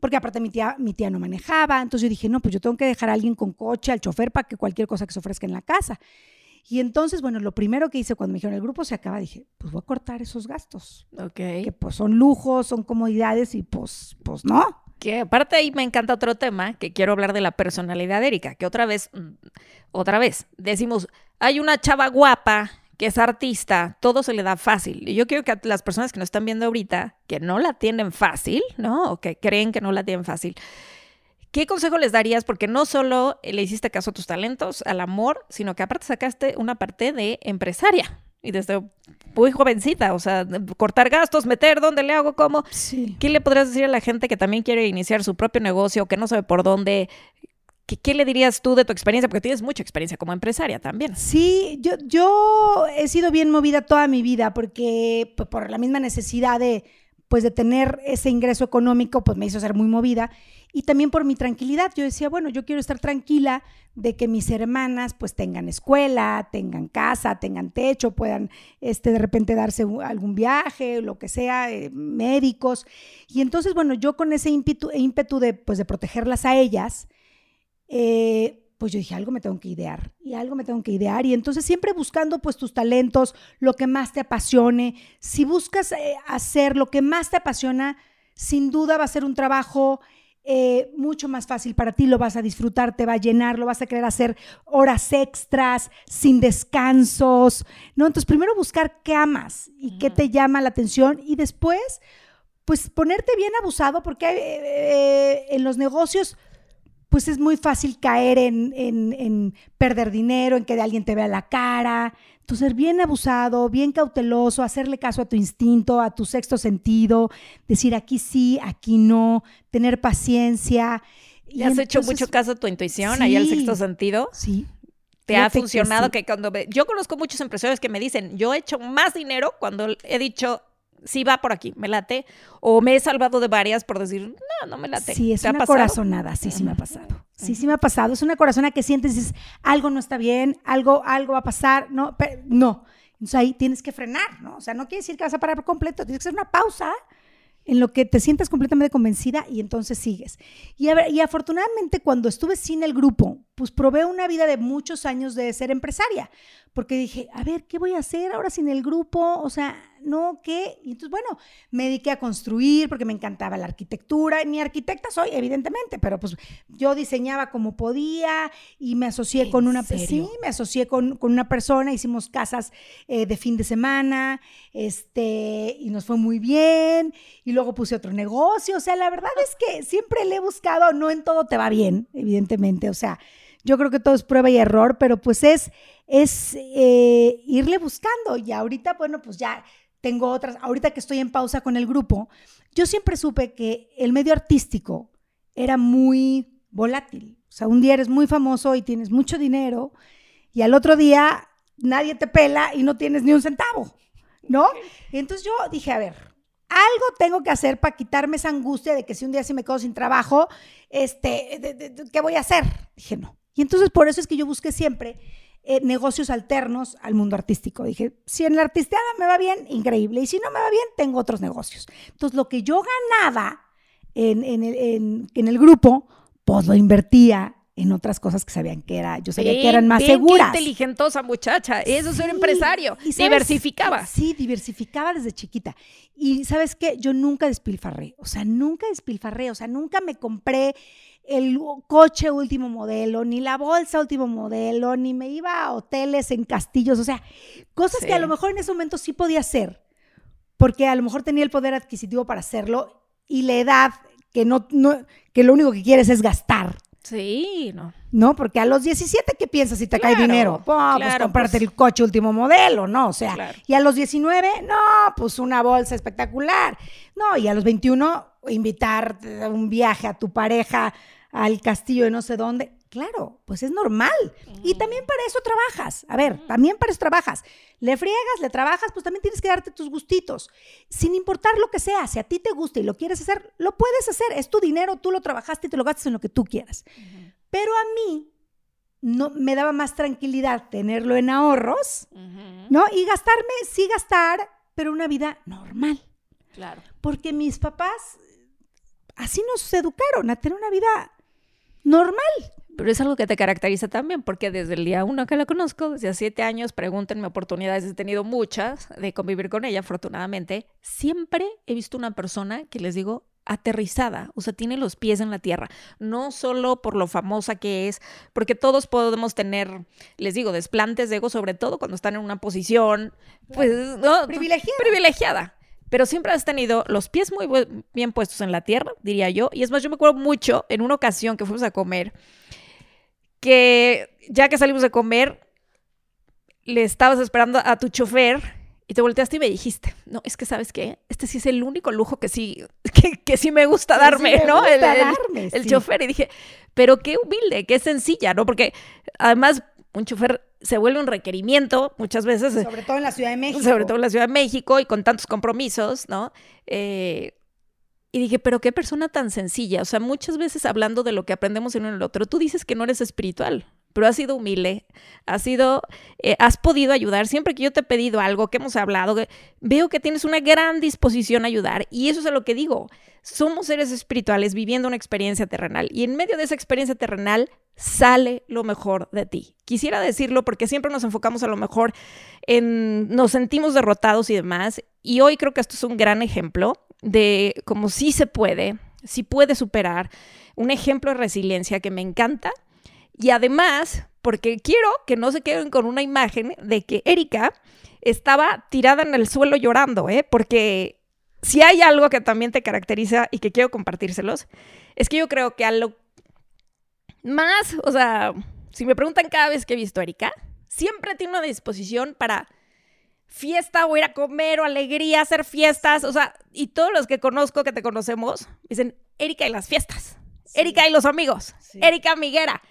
Porque aparte mi tía, mi tía no manejaba, entonces yo dije, no, pues yo tengo que dejar a alguien con coche, al chofer, para que cualquier cosa que se ofrezca en la casa. Y entonces, bueno, lo primero que hice cuando me dijeron el grupo se acaba, dije, pues voy a cortar esos gastos. Ok. Que pues son lujos, son comodidades y pues, pues no. Que aparte ahí me encanta otro tema, que quiero hablar de la personalidad de Erika, que otra vez, mm, otra vez, decimos, hay una chava guapa que es artista, todo se le da fácil. Y yo quiero que las personas que nos están viendo ahorita, que no la tienen fácil, ¿no? O que creen que no la tienen fácil, ¿qué consejo les darías? Porque no solo le hiciste caso a tus talentos, al amor, sino que aparte sacaste una parte de empresaria. Y desde muy jovencita, o sea, cortar gastos, meter, ¿dónde le hago? ¿Cómo? Sí. ¿Qué le podrías decir a la gente que también quiere iniciar su propio negocio, que no sabe por dónde? ¿Qué, le dirías tú de tu experiencia? Porque tienes mucha experiencia como empresaria también. Sí, yo, yo he sido bien movida toda mi vida porque pues, por la misma necesidad de, pues, de tener ese ingreso económico, pues me hizo ser muy movida. Y también por mi tranquilidad. Yo decía, bueno, yo quiero estar tranquila de que mis hermanas pues tengan escuela, tengan casa, tengan techo, puedan este, de repente darse algún viaje, lo que sea, eh, médicos. Y entonces, bueno, yo con ese ímpetu, ímpetu de, pues, de protegerlas a ellas, eh, pues yo dije, algo me tengo que idear y algo me tengo que idear. Y entonces siempre buscando pues tus talentos, lo que más te apasione. Si buscas eh, hacer lo que más te apasiona, sin duda va a ser un trabajo eh, mucho más fácil para ti, lo vas a disfrutar, te va a llenar, lo vas a querer hacer horas extras, sin descansos, ¿no? Entonces primero buscar qué amas y qué te llama la atención y después pues ponerte bien abusado porque en los negocios pues es muy fácil caer en, perder dinero, en que alguien te vea la cara. Entonces, ser bien abusado, bien cauteloso, hacerle caso a tu instinto, a tu sexto sentido, decir aquí sí, aquí no, tener paciencia. ¿Y has hecho mucho caso a tu intuición, ahí al sexto sentido? Sí. ¿Te ha funcionado que, cuando... Yo conozco muchos empresarios que me dicen, yo he hecho más dinero cuando he dicho, sí va por aquí, me late. O me he salvado de varias por decir, no, no me late. Sí, es una corazonada, sí, sí me ha pasado. Sí, sí me ha pasado. Es una corazonada que sientes dices, algo no está bien, algo, algo va a pasar. No, no. Entonces ahí tienes que frenar, ¿no? O sea, no quiere decir que vas a parar por completo, tienes que hacer una pausa en lo que te sientas completamente convencida y entonces sigues. Y, y afortunadamente cuando estuve sin el grupo, pues probé una vida de muchos años de ser empresaria, porque dije, a ver, ¿qué voy a hacer ahora sin el grupo? O sea, no, ¿qué? Y entonces, bueno, me dediqué a construir porque me encantaba la arquitectura. Ni arquitecta soy, evidentemente, pero pues yo diseñaba como podía y me asocié con una... Sí, me asocié con, una persona, hicimos casas eh, de fin de semana, este, y nos fue muy bien. Y luego puse otro negocio. O sea, la verdad es que siempre le he buscado, no en todo te va bien, evidentemente. O sea, yo creo que todo es prueba y error, pero pues es, es eh, irle buscando. Y ahorita, bueno, pues ya tengo otras, ahorita que estoy en pausa con el grupo, yo siempre supe que el medio artístico era muy volátil. O sea, un día eres muy famoso y tienes mucho dinero y al otro día nadie te pela y no tienes ni un centavo, ¿no? Y entonces yo dije, a ver, algo tengo que hacer para quitarme esa angustia de que si un día sí me quedo sin trabajo, este, ¿qué voy a hacer? Dije, no. Y entonces por eso es que yo busqué siempre eh, negocios alternos al mundo artístico. Dije, si en la artisteada me va bien, increíble. Y si no me va bien, tengo otros negocios. Entonces lo que yo ganaba en, en, el, grupo, pues lo invertía en otras cosas que sabían que era, yo sabía que eran más bien, seguras. Qué inteligentosa muchacha, eso es ser empresario. Y diversificaba. Sí, diversificaba desde chiquita. Y sabes qué, yo nunca despilfarré, o sea, nunca despilfarré, o sea, nunca me compré el coche último modelo, ni la bolsa último modelo, ni me iba a hoteles en castillos, o sea, cosas que a lo mejor en ese momento sí podía hacer, porque a lo mejor tenía el poder adquisitivo para hacerlo y la edad que no, que lo único que quieres es gastar. Sí, no. No, porque a los 17, ¿qué piensas si te cae dinero? pues comprarte pues. el coche último modelo, ¿no? O sea, y a los 19, no, pues una bolsa espectacular. No, y a los 21, invitar un viaje a tu pareja al castillo de no sé dónde. Claro, pues es normal. Y también para eso trabajas. A ver, también para eso trabajas. Le friegas, le trabajas, pues también tienes que darte tus gustitos. Sin importar lo que sea, si a ti te gusta y lo quieres hacer, lo puedes hacer. Es tu dinero, tú lo trabajaste y te lo gastas en lo que tú quieras. Pero a mí no me daba más tranquilidad tenerlo en ahorros, ¿no? Y gastarme, sí gastar, pero una vida normal. Claro. Porque mis papás así nos educaron a tener una vida normal. Pero es algo que te caracteriza también, porque desde el día uno que la conozco, desde hace siete años, pregúntenme oportunidades, he tenido muchas de convivir con ella, afortunadamente. Siempre he visto una persona que les digo aterrizada, o sea, tiene los pies en la tierra, no solo por lo famosa que es, porque todos podemos tener, les digo, desplantes de ego, sobre todo cuando están en una posición, pues, ¿no? Privilegiada. Privilegiada pero siempre has tenido los pies muy bien puestos en la tierra, diría yo. Y es más, yo me acuerdo mucho en una ocasión que fuimos a comer, que ya que salimos a comer, le estabas esperando a tu chofer y te volteaste y me dijiste, no, es que sabes qué, este sí es el único lujo que sí, que, sí me gusta darme, ¿no? el, darme, el chofer. Y dije, pero qué humilde, qué sencilla, ¿no? Porque además un chofer se vuelve un requerimiento muchas veces. Sobre todo en la Ciudad de México. Sobre todo en la Ciudad de México y con tantos compromisos, ¿no? Eh, y dije, pero qué persona tan sencilla. O sea, muchas veces hablando de lo que aprendemos en uno en el otro, tú dices que no eres espiritual, pero has sido humilde, has sido, eh, has podido ayudar. Siempre que yo te he pedido algo, que hemos hablado, veo que tienes una gran disposición a ayudar. Y eso es lo que digo. Somos seres espirituales viviendo una experiencia terrenal. Y en medio de esa experiencia terrenal sale lo mejor de ti. Quisiera decirlo porque siempre nos enfocamos a lo mejor en, nos sentimos derrotados y demás. Y hoy creo que esto es un gran ejemplo de cómo sí se puede, sí puede superar. Un ejemplo de resiliencia que me encanta y además, porque quiero que no se queden con una imagen de que Erika estaba tirada en el suelo llorando, ¿eh? Porque si hay algo que también te caracteriza y que quiero compartírselos, es que yo creo que a lo más, o sea, si me preguntan cada vez que he visto a Erika, siempre tiene una disposición para fiesta o ir a comer o alegría, hacer fiestas, o sea, y todos los que conozco, que te conocemos, dicen, Erika y las fiestas, Erika y los amigos, Erika Miguera.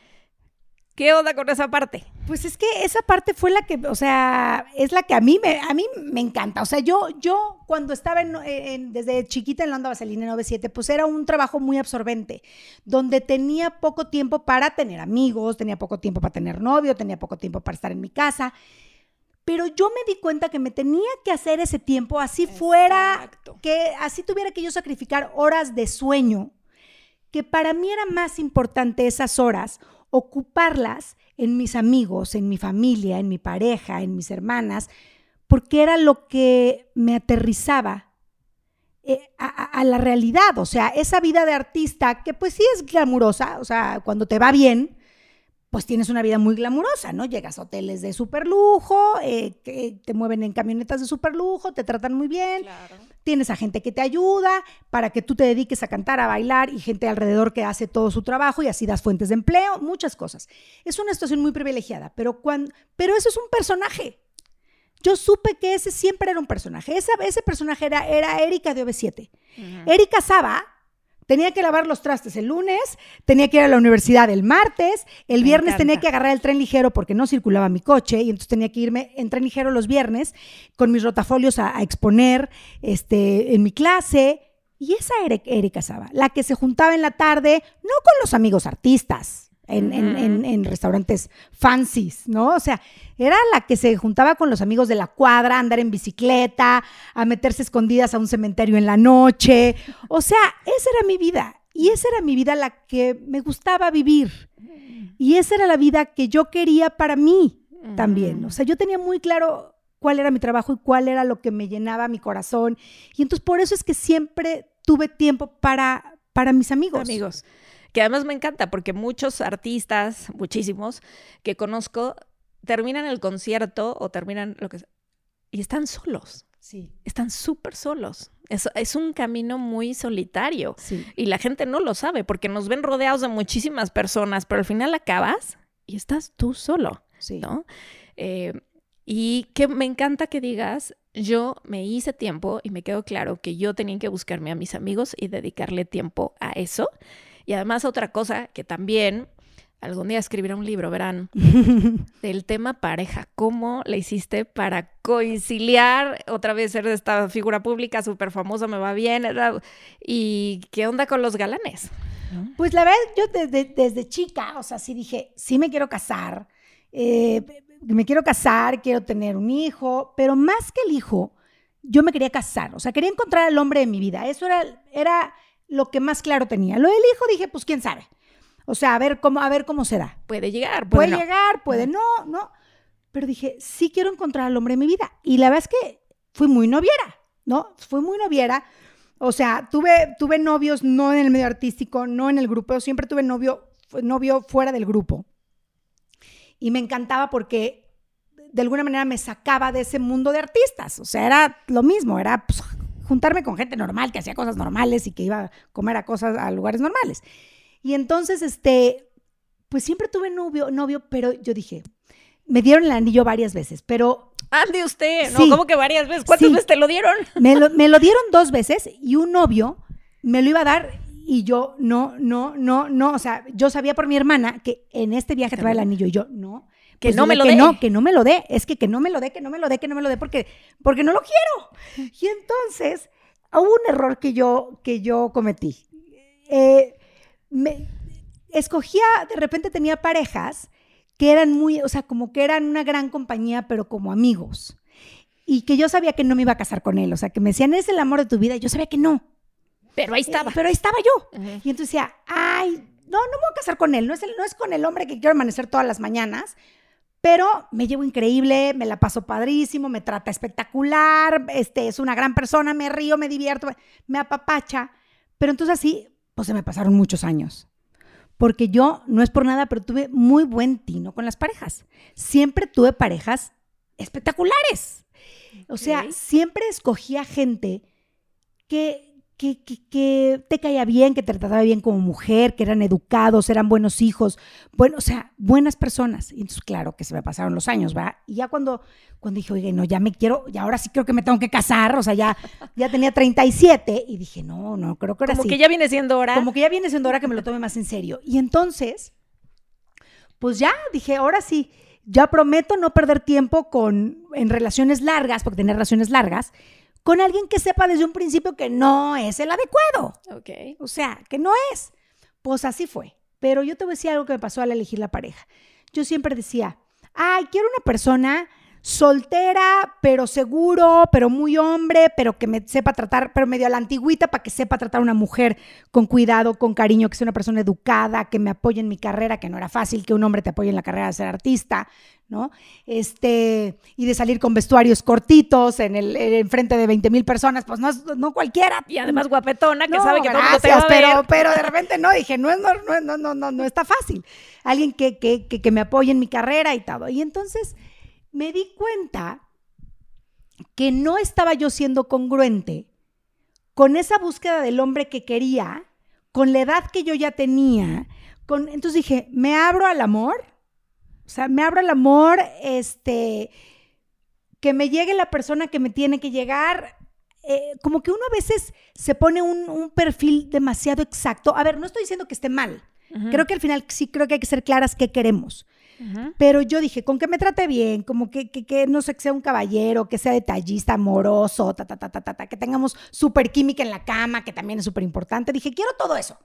¿Qué onda con esa parte? Pues es que esa parte fue la que, o sea, es la que a mí me, a mí me encanta. O sea, yo, yo cuando estaba en, desde chiquita en la onda vaselina 97, pues era un trabajo muy absorbente, donde tenía poco tiempo para tener amigos, tenía poco tiempo para tener novio, tenía poco tiempo para estar en mi casa. Pero yo me di cuenta que me tenía que hacer ese tiempo, así fuera, que así tuviera que yo sacrificar horas de sueño, que para mí era más importante esas horas ocuparlas en mis amigos, en mi familia, en mi pareja, en mis hermanas, porque era lo que me aterrizaba eh, a, la realidad. O sea, esa vida de artista que pues sí es glamurosa, o sea, cuando te va bien, pues tienes una vida muy glamurosa, ¿no? Llegas a hoteles de super lujo, eh, que te mueven en camionetas de super lujo, te tratan muy bien. Claro tienes a gente que te ayuda para que tú te dediques a cantar, a bailar y gente alrededor que hace todo su trabajo y así das fuentes de empleo, muchas cosas. Es una situación muy privilegiada, pero, cuando, pero eso es un personaje. Yo supe que ese siempre era un personaje. ese personaje era, era Erika de OV7. Erika Saba Tenía que lavar los trastes el lunes, tenía que ir a la universidad el martes, el viernes tenía que agarrar el tren ligero porque no circulaba mi coche y entonces tenía que irme en tren ligero los viernes con mis rotafolios a, exponer este, en mi clase. Y esa era Erika Saba, la que se juntaba en la tarde, no con los amigos artistas, en, restaurantes fancies, ¿no? O sea, era la que se juntaba con los amigos de la cuadra, a andar en bicicleta, a meterse escondidas a un cementerio en la noche. O sea, esa era mi vida. Y esa era mi vida la que me gustaba vivir. Y esa era la vida que yo quería para mí también. O sea, yo tenía muy claro cuál era mi trabajo y cuál era lo que me llenaba mi corazón. Y entonces por eso es que siempre tuve tiempo para, para mis amigos. Amigos que además me encanta porque muchos artistas, muchísimos que conozco, terminan el concierto o terminan lo que sea, y están solos. Sí. Están súper solos. Es, es un camino muy solitario. Y la gente no lo sabe porque nos ven rodeados de muchísimas personas, pero al final acabas y estás tú solo, ¿no? Eh, y que me encanta que digas, yo me hice tiempo y me quedó claro que yo tenía que buscarme a mis amigos y dedicarle tiempo a eso. Y además otra cosa que también algún día escribiré un libro, verán, del tema pareja. ¿Cómo le hiciste para conciliar otra vez ser esta figura pública súper famosa, me va bien? ¿Y qué onda con los galanes? Pues la verdad, yo desde, desde chica, o sea, sí dije, sí me quiero casar, eh, me quiero casar, quiero tener un hijo, pero más que el hijo, yo me quería casar, o sea, quería encontrar al hombre de mi vida. Eso era, era lo que más claro tenía. Lo del hijo dije, pues quién sabe. O sea, a ver cómo, a ver cómo se da. Puede llegar, puede, puede llegar, puede no, no. Pero dije, sí quiero encontrar al hombre de mi vida. Y la verdad es que fui muy noviera, ¿no? Fui muy noviera. O sea, tuve, tuve novios no en el medio artístico, no en el grupo, siempre tuve novio, novio fuera del grupo. Y me encantaba porque de alguna manera me sacaba de ese mundo de artistas. O sea, era lo mismo, era pues, juntarme con gente normal, que hacía cosas normales y que iba a comer a cosas a lugares normales. Y entonces, este, pues siempre tuve novio, novio, pero yo dije, me dieron el anillo varias veces, pero... Ande usted, ¿no? ¿Cómo que varias veces? ¿Cuántas veces te lo dieron? Me lo, me lo dieron dos veces y un novio me lo iba a dar y yo no, no, no, no, o sea, yo sabía por mi hermana que en este viaje trae el anillo y yo no. Que pues no me lo dé. No, que no me lo dé. Es que que no me lo dé, que no me lo dé, que no me lo dé, porque, porque no lo quiero. Y entonces hubo un error que yo, que yo cometí. Eh, me escogía, de repente tenía parejas que eran muy, o sea, como que eran una gran compañía, pero como amigos. Y que yo sabía que no me iba a casar con él, o sea, que me decían, es el amor de tu vida, y yo sabía que no. Pero ahí estaba. pero ahí estaba yo. Y entonces decía, ay, no, no me voy a casar con él, no es, el, no es con el hombre que quiero amanecer todas las mañanas, pero me llevo increíble, me la paso padrísimo, me trata espectacular, este, es una gran persona, me río, me divierto, me apapacha. Pero entonces así pues se me pasaron muchos años. Porque yo, no es por nada, pero tuve muy buen tino con las parejas. Siempre tuve parejas espectaculares. O sea, siempre escogía gente que, que, te caía bien, que te trataba bien como mujer, que eran educados, eran buenos hijos, bueno, o sea, buenas personas. Y entonces, claro, que se me pasaron los años, ¿verdad? Y ya cuando, cuando dije, oye, no, ya me quiero, y ahora sí creo que me tengo que casar, o sea, ya, ya tenía 37, y dije, no, no, creo que ahora Como que ya viene siendo hora. Como que ya viene siendo hora que me lo tome más en serio. Y entonces, pues ya, dije, ahora sí, ya prometo no perder tiempo con, en relaciones largas, porque tener relaciones largas, con alguien que sepa desde un principio que no es el adecuado. Ok. O sea, que no es. Pues así fue. Pero yo te voy a decir algo que me pasó al elegir la pareja. Yo siempre decía, ay, quiero una persona soltera, pero seguro, pero muy hombre, pero que me sepa tratar, pero medio a la antigüita para que sepa tratar a una mujer con cuidado, con cariño, que sea una persona educada, que me apoye en mi carrera, que no era fácil que un hombre te apoye en la carrera de ser artista, ¿no? Este, y de salir con vestuarios cortitos en el en frente de 20 mil personas, pues no, no cualquiera. Y además guapetona, que sabe que todo te va a pero, pero de repente no, dije, no, no, no, no, no, no está fácil. Alguien que, que, que, que me apoye en mi carrera y todo. Y entonces me di cuenta que no estaba yo siendo congruente con esa búsqueda del hombre que quería, con la edad que yo ya tenía. Con, entonces dije, me abro al amor, o sea, me abro al amor, este, que me llegue la persona que me tiene que llegar. Eh, como que uno a veces se pone un, perfil demasiado exacto. A ver, no estoy diciendo que esté mal. Creo que al final sí creo que hay que ser claras qué queremos. Pero yo dije, con que me trate bien, como que, que, no sé, que sea un caballero, que sea detallista, amoroso, ta, ta, ta, ta, ta, que tengamos súper química en la cama, que también es súper importante. Dije, quiero todo eso.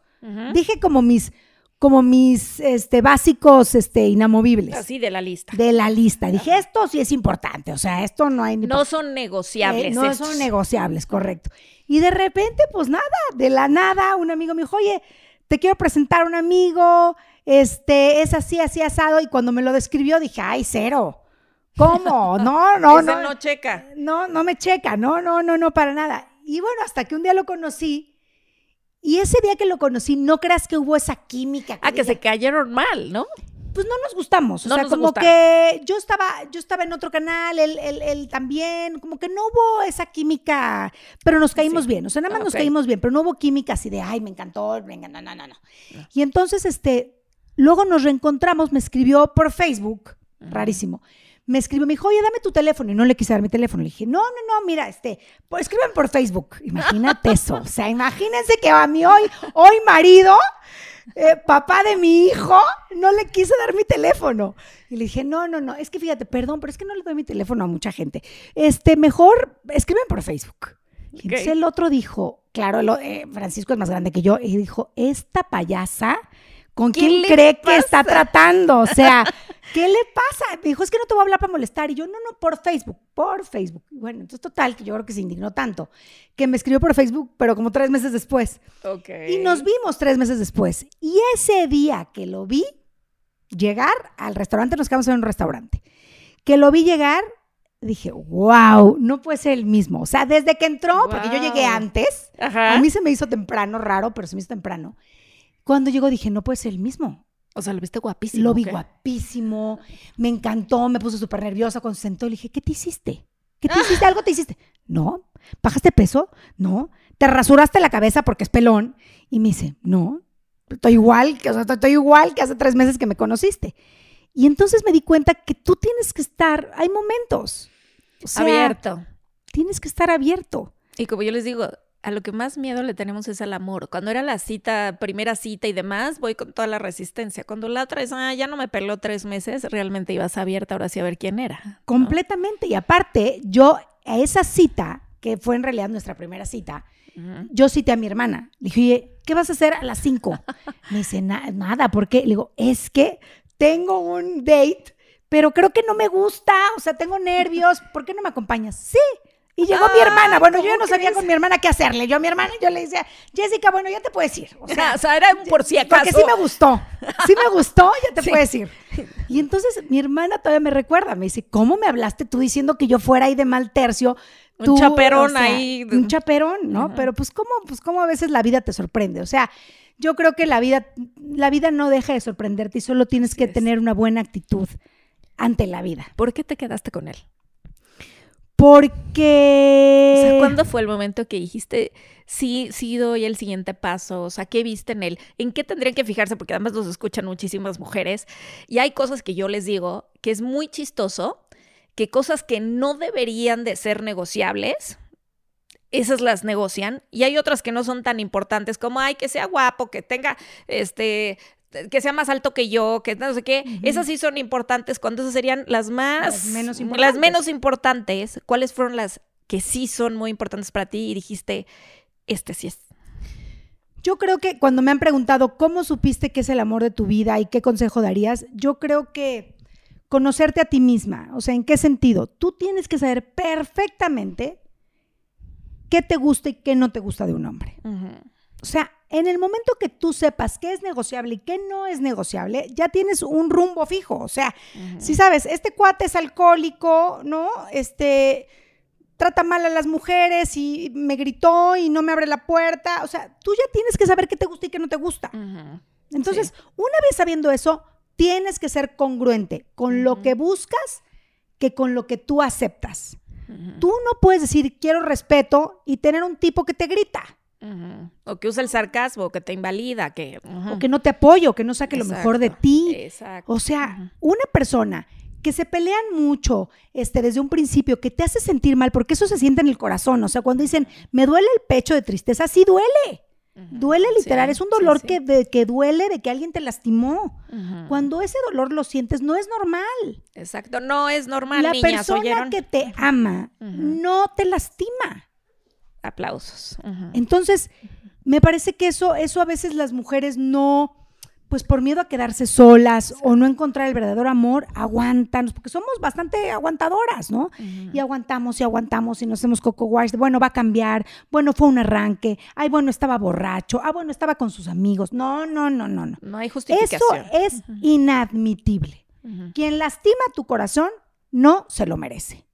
Dije como mis, como mis este, básicos este, inamovibles. Así de la lista. De la lista. Dije, esto sí es importante, o sea, esto no hay ni... No son negociables. Eh, no son negociables, correcto. Y de repente, pues nada, de la nada, un amigo me dijo, oye, te quiero presentar a un amigo, este, es así, así asado, y cuando me lo describió dije, ay, cero. ¿Cómo? No, no, no. no checa. No, no me checa, no, no, no, no, para nada. Y bueno, hasta que un día lo conocí, y ese día que lo conocí, no creas que hubo esa química. ah, que se cayeron mal, ¿no? pues no nos gustamos. O sea, como que yo estaba, yo estaba en otro canal, él, él, también, como que no hubo esa química, pero nos caímos bien. O sea, nada más nos caímos bien, pero no hubo química así de, ay, me encantó, venga, no, no, no, no. Y entonces, este, luego nos reencontramos, me escribió por Facebook, rarísimo. Me escribió, me dijo, oye, dame tu teléfono. Y no le quise dar mi teléfono. Le dije, no, no, no, mira, este, pues escriben por Facebook. Imagínate eso. O sea, imagínense que a mí hoy, hoy marido eh, papá de mi hijo no le quise dar mi teléfono. Y le dije, no, no, no, es que fíjate, perdón, pero es que no le doy mi teléfono a mucha gente. Este, mejor escriben por Facebook. Y entonces el otro dijo, claro, eh, Francisco es más grande que yo, y dijo, esta payasa, ¿con quién cree que está tratando? O sea, ¿Qué le pasa? Me dijo, es que no te voy a hablar para molestar. Y yo, no, no, por Facebook, por Facebook. Bueno, entonces total, que yo creo que se indignó tanto, que me escribió por Facebook, pero como tres meses después. Ok. Y nos vimos tres meses después. Y ese día que lo vi llegar al restaurante, nos quedamos en un restaurante, que lo vi llegar, dije, wow, no puede ser el mismo. O sea, desde que entró, porque yo llegué antes, a mí se me hizo temprano, raro, pero se me hizo temprano. Cuando llegó dije, no puede ser el mismo. O sea, lo viste guapísimo. Lo vi guapísimo, me encantó, me puse súper nerviosa cuando se sentó. Le dije, ¿qué te hiciste? ¿Qué te hiciste? ¿Algo te hiciste? No. ¿Bajaste peso? No. ¿Te rasuraste la cabeza porque es pelón? Y me dice, no. Estoy igual, que, o sea, estoy igual que hace tres meses que me conociste. Y entonces me di cuenta que tú tienes que estar, hay momentos. abierto. Tienes que estar abierto. Y como yo les digo, a lo que más miedo le tenemos es al amor. Cuando era la cita, primera cita y demás, voy con toda la resistencia. Cuando la otra es, ah, ya no me peló tres meses, realmente ibas abierta ahora sí a ver quién era. Completamente. Y aparte, yo a esa cita, que fue en realidad nuestra primera cita, yo cité a mi hermana. Le dije, ¿qué vas a hacer a las cinco? me dice, nada, ¿por qué? Le digo, es que tengo un date, pero creo que no me gusta, o sea, tengo nervios, ¿por qué no me acompañas? Sí. Y llegó mi hermana. Bueno, yo ya no sabía con mi hermana qué hacerle. Yo a mi hermana, yo le decía, Jessica, bueno, ya te puedes ir. O sea, o sea era un por si acaso. Porque sí me gustó. Sí me gustó, ya te puedes ir. Y entonces mi hermana todavía me recuerda. Me dice, ¿cómo me hablaste tú diciendo que yo fuera ahí de mal tercio? un chaperón ahí. Un chaperón, ¿no? Pero pues cómo, pues cómo a veces la vida te sorprende. O sea, yo creo que la vida, la vida no deja de sorprenderte y solo tienes que tener una buena actitud ante la vida. ¿Por qué te quedaste con él? Porque... O sea, ¿cuándo fue el momento que dijiste, sí, sí doy el siguiente paso? O sea, ¿qué viste en él? ¿En qué tendrían que fijarse? Porque además los escuchan muchísimas mujeres. Y hay cosas que yo les digo que es muy chistoso, que cosas que no deberían de ser negociables, esas las negocian y hay otras que no son tan importantes como ay que sea guapo que tenga este que sea más alto que yo, que no sé qué, esas sí son importantes, cuando esas serían las más, las menos, importantes. las menos importantes. ¿Cuáles fueron las que sí son muy importantes para ti y dijiste, este sí es? Yo creo que cuando me han preguntado cómo supiste que es el amor de tu vida y qué consejo darías, yo creo que conocerte a ti misma, o sea, ¿en qué sentido? Tú tienes que saber perfectamente qué te gusta y qué no te gusta de un hombre. O sea, en el momento que tú sepas qué es negociable y qué no es negociable, ya tienes un rumbo fijo. O sea, si sabes, este cuate es alcohólico, ¿no? Este trata mal a las mujeres y me gritó y no me abre la puerta. O sea, tú ya tienes que saber qué te gusta y qué no te gusta. Entonces, una vez sabiendo eso, tienes que ser congruente con lo que buscas que con lo que tú aceptas. Tú no puedes decir quiero respeto y tener un tipo que te grita. O que usa el sarcasmo, que te invalida, que... O que no te apoyo, que no saque lo mejor de ti. Exacto. O sea, una persona que se pelean mucho este, desde un principio, que te hace sentir mal, porque eso se siente en el corazón. O sea, cuando dicen, me duele el pecho de tristeza, sí duele. Duele literal, es un dolor Que, que duele de que alguien te lastimó. Cuando ese dolor lo sientes, no es normal. Exacto, no es normal. La persona que te ama no te lastima aplausos. Entonces, me parece que eso, eso a veces las mujeres no, pues por miedo a quedarse solas o no encontrar el verdadero amor, aguantan, porque somos bastante aguantadoras, ¿no? Y aguantamos y aguantamos y nos hacemos coco wash, bueno, va a cambiar, bueno, fue un arranque, ay, bueno, estaba borracho, ah, bueno, estaba con sus amigos. No, no, no, no, no. No hay justificación. Eso es inadmitible. Quien lastima tu corazón no se lo merece.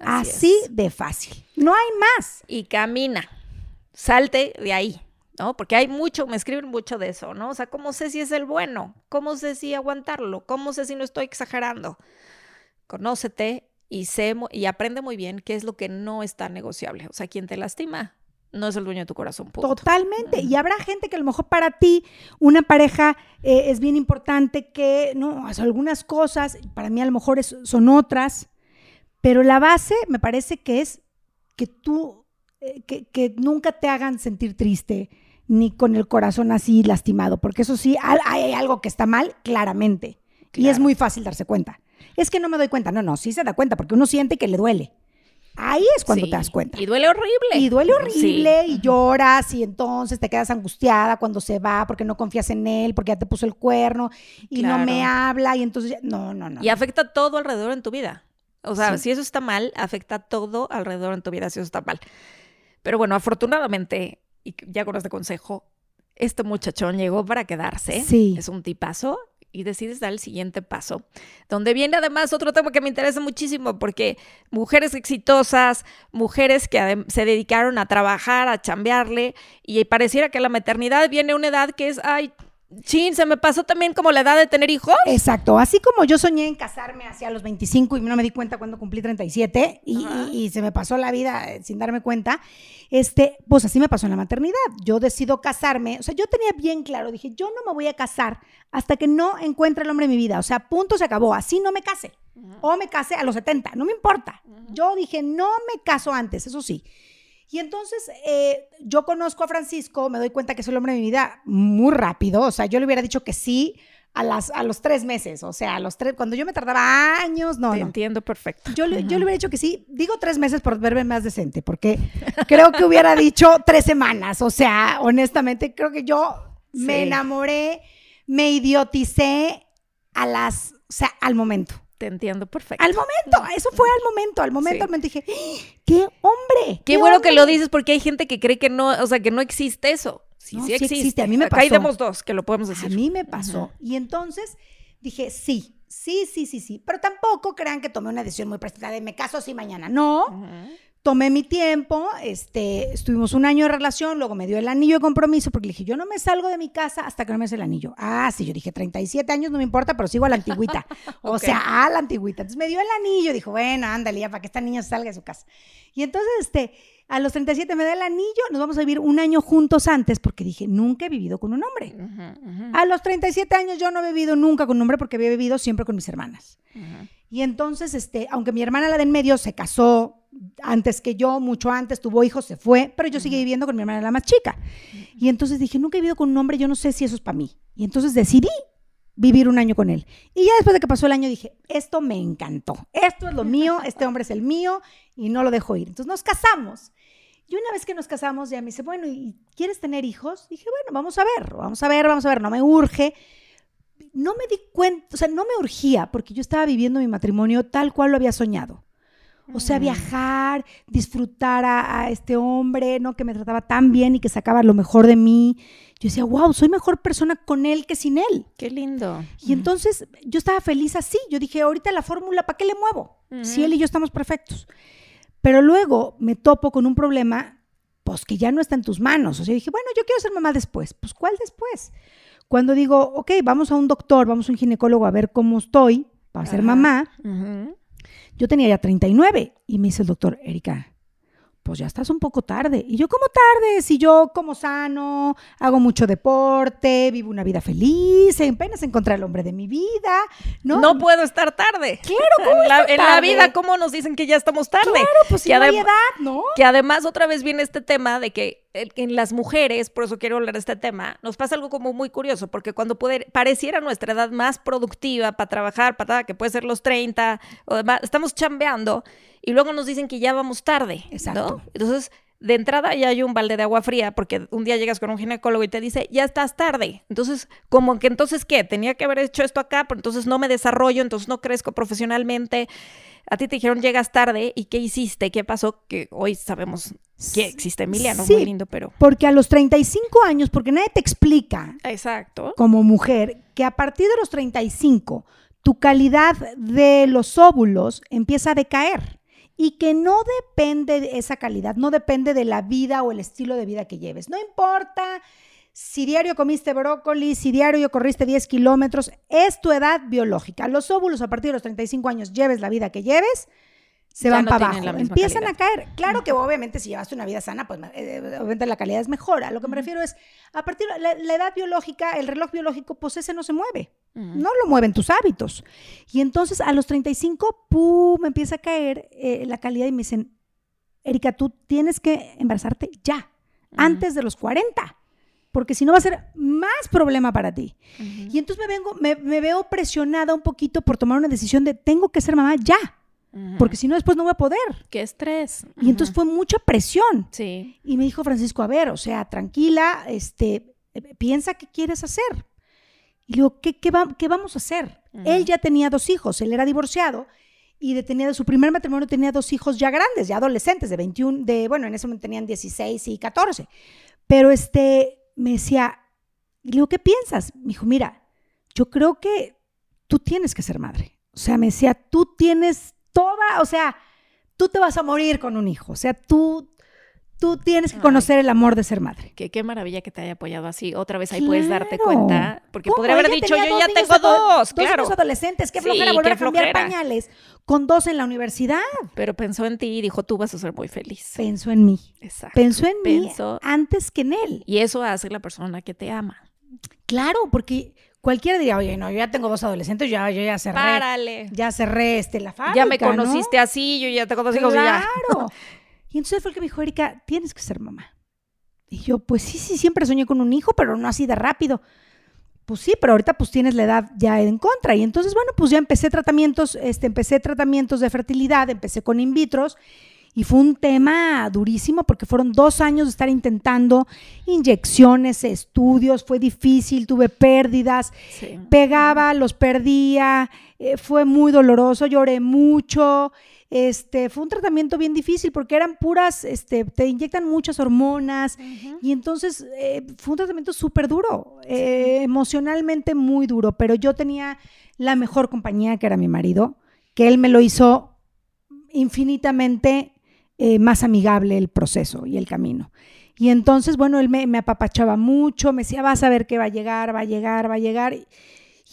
Así, de fácil. No hay más. Y camina. Salte de ahí. ¿no? Porque hay mucho, me escriben mucho de eso, ¿no? O sea, ¿cómo sé si es el bueno? ¿Cómo sé si aguantarlo? ¿Cómo sé si no estoy exagerando? Conócete y sé y aprende muy bien qué es lo que no está negociable. O sea, quién te lastima no es el dueño de tu corazón. Totalmente. Y habrá gente que a lo mejor para ti una pareja eh, es bien importante que, no, algunas cosas, para mí a lo mejor son otras, pero la base me parece que es que tú, eh, que, nunca te hagan sentir triste ni con el corazón así lastimado, porque eso sí, hay, algo que está mal, claramente. Y es muy fácil darse cuenta. Es que no me doy cuenta. No, no, sí se da cuenta, porque uno siente que le duele. Ahí es cuando te das cuenta. Y duele horrible. Y duele horrible y lloras y entonces te quedas angustiada cuando se va porque no confías en él, porque ya te puso el cuerno y no me habla y entonces no, no, no. Y afecta todo alrededor en tu vida. O sea, si eso está mal, afecta todo alrededor en tu vida si eso está mal. Pero bueno, afortunadamente, y ya con este consejo, este muchachón llegó para quedarse. Sí. Es un tipazo y decides dar el siguiente paso, donde viene además otro tema que me interesa muchísimo, porque mujeres exitosas, mujeres que se dedicaron a trabajar, a chambearle, y pareciera que la maternidad viene a una edad que es, ay, Chin, se me pasó también como la edad de tener hijos. Exacto, así como yo soñé en casarme hacia los 25 y no me di cuenta cuando cumplí 37 y, y, se me pasó la vida eh, sin darme cuenta, este, pues así me pasó en la maternidad. Yo decido casarme, o sea, yo tenía bien claro, dije, yo no me voy a casar hasta que no encuentre el hombre en mi vida, o sea, punto se acabó, así no me case. O me case a los 70, no me importa. Yo dije, no me caso antes, eso sí. Y entonces eh, yo conozco a Francisco, me doy cuenta que es el hombre de mi vida muy rápido, o sea, yo le hubiera dicho que sí a, las, a los tres meses, o sea, a los tres, cuando yo me tardaba años, no. Te entiendo perfecto. Yo, le, yo le hubiera dicho que sí, digo tres meses por verme más decente, porque creo que hubiera dicho tres semanas, o sea, honestamente, creo que yo me enamoré, me idioticé a las, o sea, al momento. Te entiendo perfecto. Al momento, eso fue al momento, al momento, al momento dije, ¡Ah! ¡qué hombre! Qué, bueno que lo dices porque hay gente que cree que no, o sea, que no existe eso. Sí, sí, existe. A mí me pasó. Acá hay dos que lo podemos decir. A mí me pasó. Y entonces dije, sí, sí, sí, sí, sí. Pero tampoco crean que tomé una decisión muy precipitada de me caso así mañana. No tomé mi tiempo, este, estuvimos un año de relación, luego me dio el anillo de compromiso, porque le dije, yo no me salgo de mi casa hasta que no me hace el anillo. Ah, sí, yo dije, 37 años no me importa, pero sigo a la antigüita. O sea, a la antigüita. Entonces me dio el anillo, dijo, bueno, ándale, ya para que esta niña salga de su casa. Y entonces, este, a los 37 me da el anillo, nos vamos a vivir un año juntos antes, porque dije, nunca he vivido con un hombre. A los 37 años yo no he vivido nunca con un hombre porque había vivido siempre con mis hermanas. Y entonces, este, aunque mi hermana, la de en medio, se casó antes que yo, mucho antes, tuvo hijos, se fue, pero yo seguí viviendo con mi hermana la más chica. Y entonces dije, nunca he vivido con un hombre, yo no sé si eso es para mí. Y entonces decidí vivir un año con él. Y ya después de que pasó el año dije, esto me encantó, esto es lo mío, este hombre es el mío y no lo dejo ir. Entonces nos casamos. Y una vez que nos casamos, ya me dice, bueno, ¿y quieres tener hijos? Dije, bueno, vamos a ver, vamos a ver, vamos a ver, no me urge. No me di cuenta, o sea, no me urgía porque yo estaba viviendo mi matrimonio tal cual lo había soñado. O sea, viajar, disfrutar a, este hombre, ¿no? Que me trataba tan bien y que sacaba lo mejor de mí. Yo decía, wow, soy mejor persona con él que sin él. Qué lindo. Y entonces yo estaba feliz así. Yo dije, ahorita la fórmula, ¿para qué le muevo? Si él y yo estamos perfectos. Pero luego me topo con un problema, pues que ya no está en tus manos. O sea, dije, bueno, yo quiero ser mamá después. Pues, ¿cuál después? Cuando digo, ok, vamos a un doctor, vamos a un ginecólogo a ver cómo estoy para ser mamá. Yo tenía ya 39 y me dice el doctor, Erika, pues ya estás un poco tarde. Y yo, ¿cómo tarde? Si yo como sano, hago mucho deporte, vivo una vida feliz, apenas encontré al hombre de mi vida. No, no puedo estar tarde. Claro, ¿cómo en, la, en la vida, ¿cómo nos dicen que ya estamos tarde? Claro, pues si no hay edad, ¿no? Que además otra vez viene este tema de que en las mujeres, por eso quiero hablar de este tema, nos pasa algo como muy curioso, porque cuando pareciera nuestra edad más productiva para trabajar, para que puede ser los 30 o demás, estamos chambeando y luego nos dicen que ya vamos tarde. Exacto. Entonces, de entrada ya hay un balde de agua fría porque un día llegas con un ginecólogo y te dice, ya estás tarde. Entonces, como que entonces, ¿qué? Tenía que haber hecho esto acá, pero entonces no me desarrollo, entonces no crezco profesionalmente. A ti te dijeron, llegas tarde, ¿y qué hiciste? ¿Qué pasó? Que hoy sabemos que existe Emiliano, muy lindo, pero... Porque a los 35 años, porque nadie te explica, exacto, como mujer, que a partir de los 35 tu calidad de los óvulos empieza a decaer y que no depende de esa calidad, no depende de la vida o el estilo de vida que lleves. No importa si diario comiste brócoli, si diario corriste 10 kilómetros, es tu edad biológica. Los óvulos a partir de los 35 años, lleves la vida que lleves, se van para abajo, empiezan a caer. Claro que obviamente si llevaste una vida sana, pues eh, obviamente la calidad es mejor. A lo que me refiero es, a partir de la, edad biológica, el reloj biológico, pues ese no se mueve. No lo mueven tus hábitos. Y entonces a los 35, ¡pum!, empieza a caer eh, la calidad y me dicen, Erika, tú tienes que embarazarte ya, antes de los 40 porque si no va a ser más problema para ti. Y entonces me vengo, me, me, veo presionada un poquito por tomar una decisión de tengo que ser mamá ya porque si no después no voy a poder. Qué estrés. Y entonces fue mucha presión. Sí. Y me dijo Francisco, a ver, o sea, tranquila, este, eh, piensa qué quieres hacer. Y le digo, ¿qué, qué, vamos a hacer? Él ya tenía dos hijos, él era divorciado y de, tenía, de su primer matrimonio tenía dos hijos ya grandes, ya adolescentes, de 21, de, bueno, en ese momento tenían 16 y 14. Pero este, me decía, y le digo, ¿qué piensas? Me dijo, mira, yo creo que tú tienes que ser madre. O sea, me decía, tú tienes toda, o sea, tú te vas a morir con un hijo, o sea, tú, tú tienes que conocer el amor de ser madre. Qué, qué maravilla que te haya apoyado así. Otra vez ahí puedes darte cuenta. Porque podría haber dicho, yo ya tengo dos. Claro. Dos adolescentes. Qué flojera volver a cambiar pañales con dos en la universidad. Pero pensó en ti y dijo, tú vas a ser muy feliz. Pensó en mí. Exacto. Pensó en mí antes que en él. Y eso hace la persona que te ama. Claro, porque cualquiera diría, oye, no, yo ya tengo dos adolescentes, ya, yo ya cerré. Párale. Ya cerré este, la fábrica, Ya me conociste así, yo ya tengo dos hijos claro. y entonces fue el que me dijo, Erika, tienes que ser mamá. Y yo, pues sí, sí, siempre soñé con un hijo, pero no así de rápido. Pues sí, pero ahorita pues tienes la edad ya en contra. Y entonces, bueno, pues ya empecé tratamientos, este, empecé tratamientos de fertilidad, empecé con in vitros y fue un tema durísimo porque fueron dos años de estar intentando inyecciones, estudios, fue difícil, tuve pérdidas, pegaba, los perdía, eh, fue muy doloroso, lloré mucho. Este, fue un tratamiento bien difícil porque eran puras, este, te inyectan muchas hormonas y entonces eh, fue un tratamiento súper duro, eh, emocionalmente muy duro, pero yo tenía la mejor compañía que era mi marido, que él me lo hizo infinitamente eh, más amigable el proceso y el camino. Y entonces, bueno, él me, apapachaba mucho, me decía, vas a ver que va a llegar, va a llegar, va a llegar.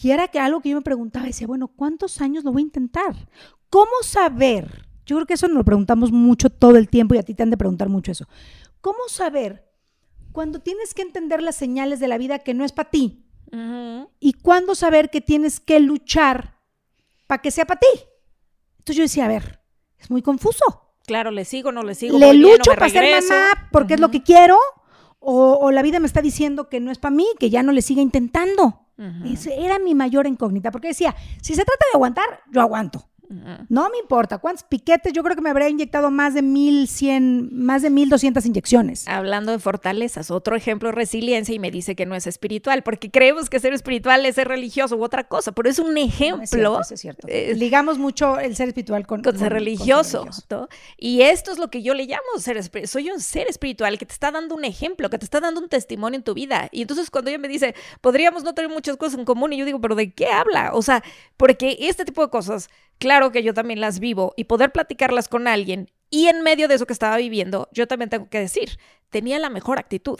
Y era que algo que yo me preguntaba, decía, bueno, ¿cuántos años lo voy a intentar? ¿Cómo saber? Yo creo que eso nos lo preguntamos mucho todo el tiempo y a ti te han de preguntar mucho eso. ¿Cómo saber cuando tienes que entender las señales de la vida que no es para ti? Y cuándo saber que tienes que luchar para que sea para ti. Entonces yo decía, a ver, es muy confuso. Claro, le sigo, no le sigo. Le lucho para ser mamá porque es lo que quiero, o, la vida me está diciendo que no es para mí, que ya no le siga intentando. era mi mayor incógnita, porque decía, si se trata de aguantar, yo aguanto. No me importa. ¿Cuántos piquetes? Yo creo que me habría inyectado más de 1100, más de 1200 inyecciones. Hablando de fortalezas, otro ejemplo resiliencia y me dice que no es espiritual, porque creemos que ser espiritual es ser religioso u otra cosa, pero es un ejemplo. es cierto, Ligamos mucho el ser espiritual con, ser religioso. Y esto es lo que yo le llamo ser espiritual. Soy un ser espiritual que te está dando un ejemplo, que te está dando un testimonio en tu vida. Y entonces cuando ella me dice, podríamos no tener muchas cosas en común, y yo digo, pero ¿de qué habla? O sea, porque este tipo de cosas claro que yo también las vivo y poder platicarlas con alguien y en medio de eso que estaba viviendo, yo también tengo que decir, tenía la mejor actitud.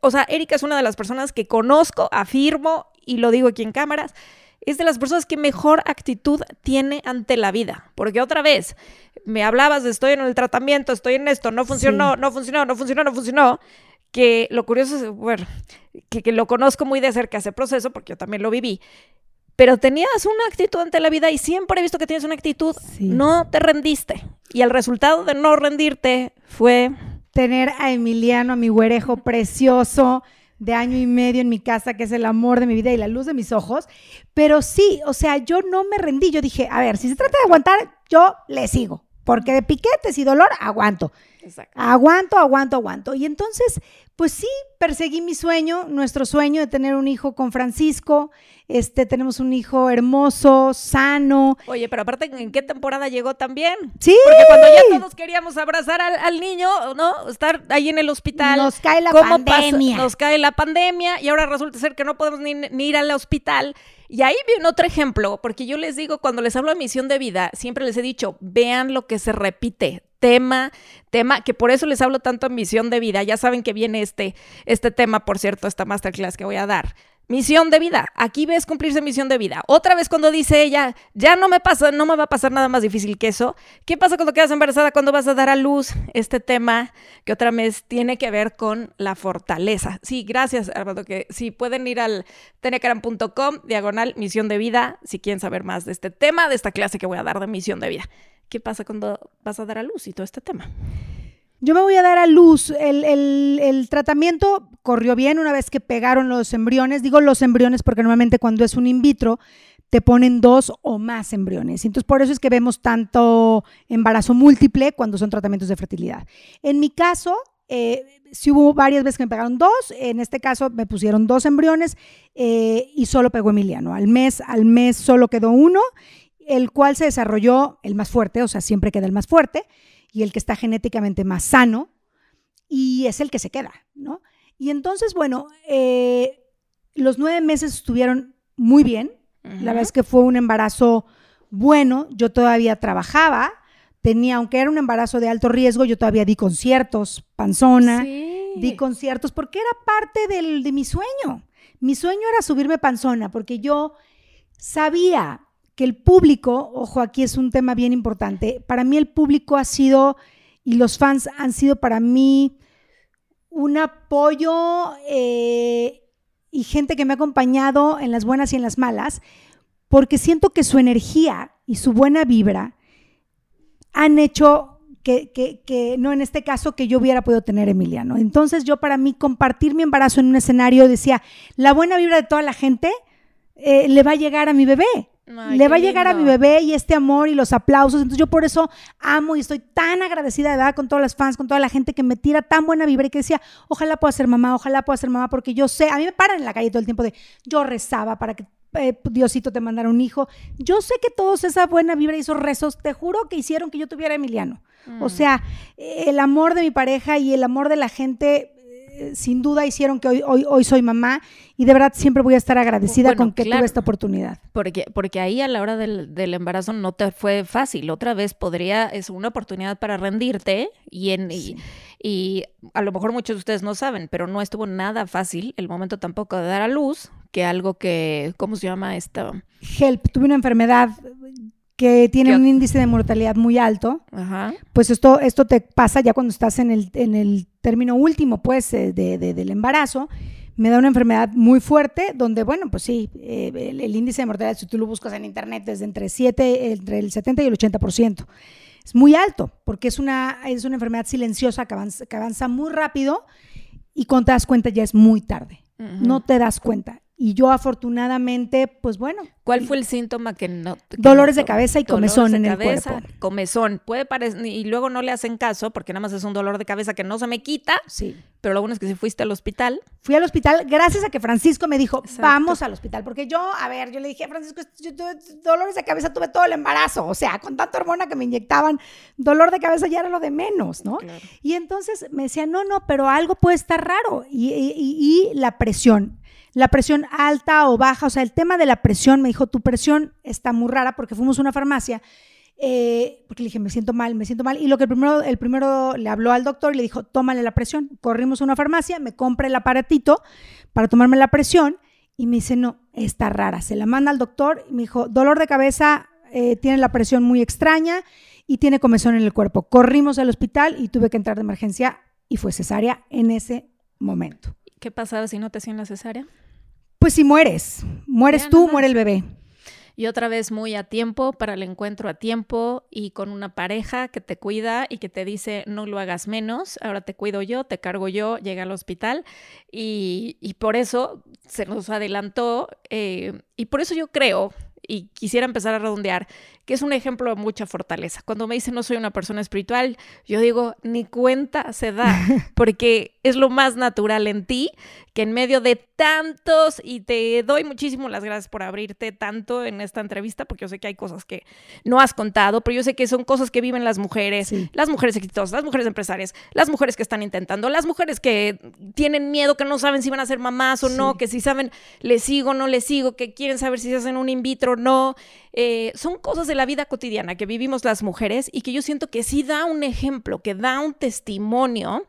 O sea, Erika es una de las personas que conozco, afirmo y lo digo aquí en cámaras, es de las personas que mejor actitud tiene ante la vida. Porque otra vez, me hablabas de estoy en el tratamiento, estoy en esto, no funcionó, no funcionó, no funcionó, no funcionó. Que lo curioso es, bueno, que, que, lo conozco muy de cerca ese proceso, porque yo también lo viví pero tenías una actitud ante la vida y siempre he visto que tienes una actitud, no te rendiste. Y el resultado de no rendirte fue... Tener a Emiliano, a mi güerejo precioso de año y medio en mi casa, que es el amor de mi vida y la luz de mis ojos. Pero sí, o sea, yo no me rendí. Yo dije, a ver, si se trata de aguantar, yo le sigo. Porque de piquetes y dolor, aguanto. Exacto. Aguanto, aguanto, aguanto. Y entonces, Pues sí, perseguí mi sueño, nuestro sueño de tener un hijo con Francisco. Este, tenemos un hijo hermoso, sano. Oye, pero aparte, ¿en qué temporada llegó también? Sí. Porque cuando ya todos queríamos abrazar al, niño, ¿no? Estar ahí en el hospital. Nos cae la pandemia. Nos cae la pandemia y ahora resulta ser que no podemos ni, ni ir al hospital. Y ahí viene otro ejemplo, porque yo les digo, cuando les hablo de misión de vida, siempre les he dicho, vean lo que se repite tema, tema, que por eso les hablo tanto en misión de vida. Ya saben que viene este, este tema, por cierto, esta masterclass que voy a dar. Misión de vida. Aquí ves cumplirse misión de vida. Otra vez cuando dice ella, ya no me pasa, no me va a pasar nada más difícil que eso. ¿Qué pasa cuando quedas embarazada, cuando vas a dar a luz? Este tema que otra vez tiene que ver con la fortaleza. Sí, gracias, Armando, que si pueden ir al tenecaran.com, diagonal, misión de vida, si quieren saber más de este tema, de esta clase que voy a dar de misión de vida. ¿Qué pasa cuando vas a dar a luz y todo este tema? Yo me voy a dar a luz. El, tratamiento corrió bien una vez que pegaron los embriones. Digo los embriones porque normalmente cuando es un in vitro te ponen dos o más embriones. Entonces por eso es que vemos tanto embarazo múltiple cuando son tratamientos de fertilidad. En mi caso, eh, sí hubo varias veces que me pegaron dos. En este caso me pusieron dos embriones eh, y solo pegó Emiliano. Al mes, al mes solo quedó uno el cual se desarrolló el más fuerte, o sea, siempre queda el más fuerte, y el que está genéticamente más sano, y es el que se queda, ¿no? Y entonces, bueno, eh, los nueve meses estuvieron muy bien, la verdad es que fue un embarazo bueno, yo todavía trabajaba, tenía, aunque era un embarazo de alto riesgo, yo todavía di conciertos, panzona, di conciertos, porque era parte del, de mi sueño. Mi sueño era subirme panzona, porque yo sabía que el público, ojo, aquí es un tema bien importante, para mí el público ha sido, y los fans han sido para mí un apoyo eh, y gente que me ha acompañado en las buenas y en las malas, porque siento que su energía y su buena vibra han hecho que, que, no en este caso, que yo hubiera podido tener Emiliano. Entonces yo para mí compartir mi embarazo en un escenario decía, la buena vibra de toda la gente eh, le va a llegar a mi bebé le va a llegar a mi bebé y este amor y los aplausos. Entonces yo por eso amo y estoy tan agradecida de verdad con todas las fans, con toda la gente que me tira tan buena vibra y que decía, ojalá pueda ser mamá, ojalá pueda ser mamá, porque yo sé, a mí me paran en la calle todo el tiempo de, yo rezaba para que eh, Diosito te mandara un hijo. Yo sé que todos esa buena vibra y esos rezos, te juro que hicieron que yo tuviera Emiliano. O mm. sea, el amor de mi pareja y el amor de la gente sin duda hicieron que hoy, hoy, hoy soy mamá y de verdad siempre voy a estar agradecida con que tuve esta oportunidad. Porque, porque ahí a la hora del, del, embarazo no te fue fácil. Otra vez podría, es una oportunidad para rendirte y, en, y, a lo mejor muchos de ustedes no saben, pero no estuvo nada fácil el momento tampoco de dar a luz, que algo que, ¿cómo se llama esto? Help, tuve una enfermedad que tiene un índice de mortalidad muy alto, pues esto, esto te pasa ya cuando estás en el, en el término último, pues, eh, de, del embarazo. Me da una enfermedad muy fuerte, donde, bueno, pues sí, eh, el, índice de mortalidad, si tú lo buscas en internet, es entre, 7, entre el 70 y el 80%. Es muy alto, porque es una, es una enfermedad silenciosa que avanza, que avanza muy rápido y cuando te das cuenta ya es muy tarde. No te das cuenta. Y yo afortunadamente, pues bueno. ¿Cuál fue el síntoma que no? dolores de cabeza y comezón en el cuerpo. Comezón. Puede parecer, y luego no le hacen caso porque nada más es un dolor de cabeza que no se me quita. Sí. Pero lo bueno es que si fuiste al hospital. Fui al hospital gracias a que Francisco me dijo, vamos al hospital. Porque yo, a ver, yo le dije, Francisco, yo tuve dolores de cabeza, tuve todo el embarazo. O sea, con tanta hormona que me inyectaban, dolor de cabeza ya era lo de menos, ¿no? Y entonces me decía, no, no, pero algo puede estar raro. y la presión la presión alta o baja, o sea, el tema de la presión, me dijo, tu presión está muy rara porque fuimos a una farmacia, eh, porque le dije, me siento mal, me siento mal, y lo que el primero, el primero le habló al doctor y le dijo, tómale la presión, corrimos a una farmacia, me compra el aparatito para tomarme la presión, y me dice, no, está rara, se la manda al doctor, y me dijo, dolor de cabeza, eh, tiene la presión muy extraña y tiene comezón en el cuerpo. Corrimos al hospital y tuve que entrar de emergencia y fue cesárea en ese momento. ¿Qué pasaba si no te hacían la cesárea? Pues si mueres, mueres tú, muere el bebé. Y otra vez muy a tiempo, para el encuentro a tiempo y con una pareja que te cuida y que te dice no lo hagas menos, ahora te cuido yo, te cargo yo, llega al hospital y, por eso se nos adelantó eh, y por eso yo creo y quisiera empezar a redondear, que es un ejemplo de mucha fortaleza. Cuando me dicen no soy una persona espiritual, yo digo, ni cuenta se da, porque es lo más natural en ti, que en medio de tantos, y te doy muchísimo las gracias por abrirte tanto en esta entrevista, porque yo sé que hay cosas que no has contado, pero yo sé que son cosas que viven las mujeres, las mujeres exitosas, las mujeres empresarias, las mujeres que están intentando, las mujeres que tienen miedo, que no saben si van a ser mamás o no, que si saben, les sigo, no les sigo, que quieren saber si se hacen un in vitro no. Eh, son cosas de la vida cotidiana que vivimos las mujeres y que yo siento que sí da un ejemplo, que da un testimonio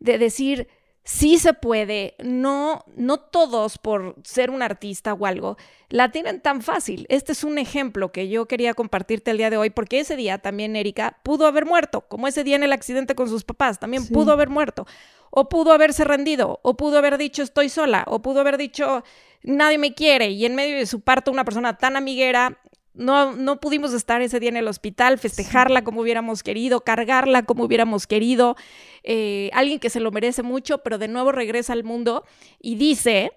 de decir, sí se puede, no, no todos por ser un artista o algo la tienen tan fácil. Este es un ejemplo que yo quería compartirte el día de hoy porque ese día también Erika pudo haber muerto, como ese día en el accidente con sus papás, también pudo haber muerto, o pudo haberse rendido, o pudo haber dicho estoy sola, o pudo haber dicho nadie me quiere y en medio de su parto una persona tan amiguera no, no pudimos estar ese día en el hospital, festejarla como hubiéramos querido, cargarla como hubiéramos querido. Eh, alguien que se lo merece mucho, pero de nuevo regresa al mundo y dice,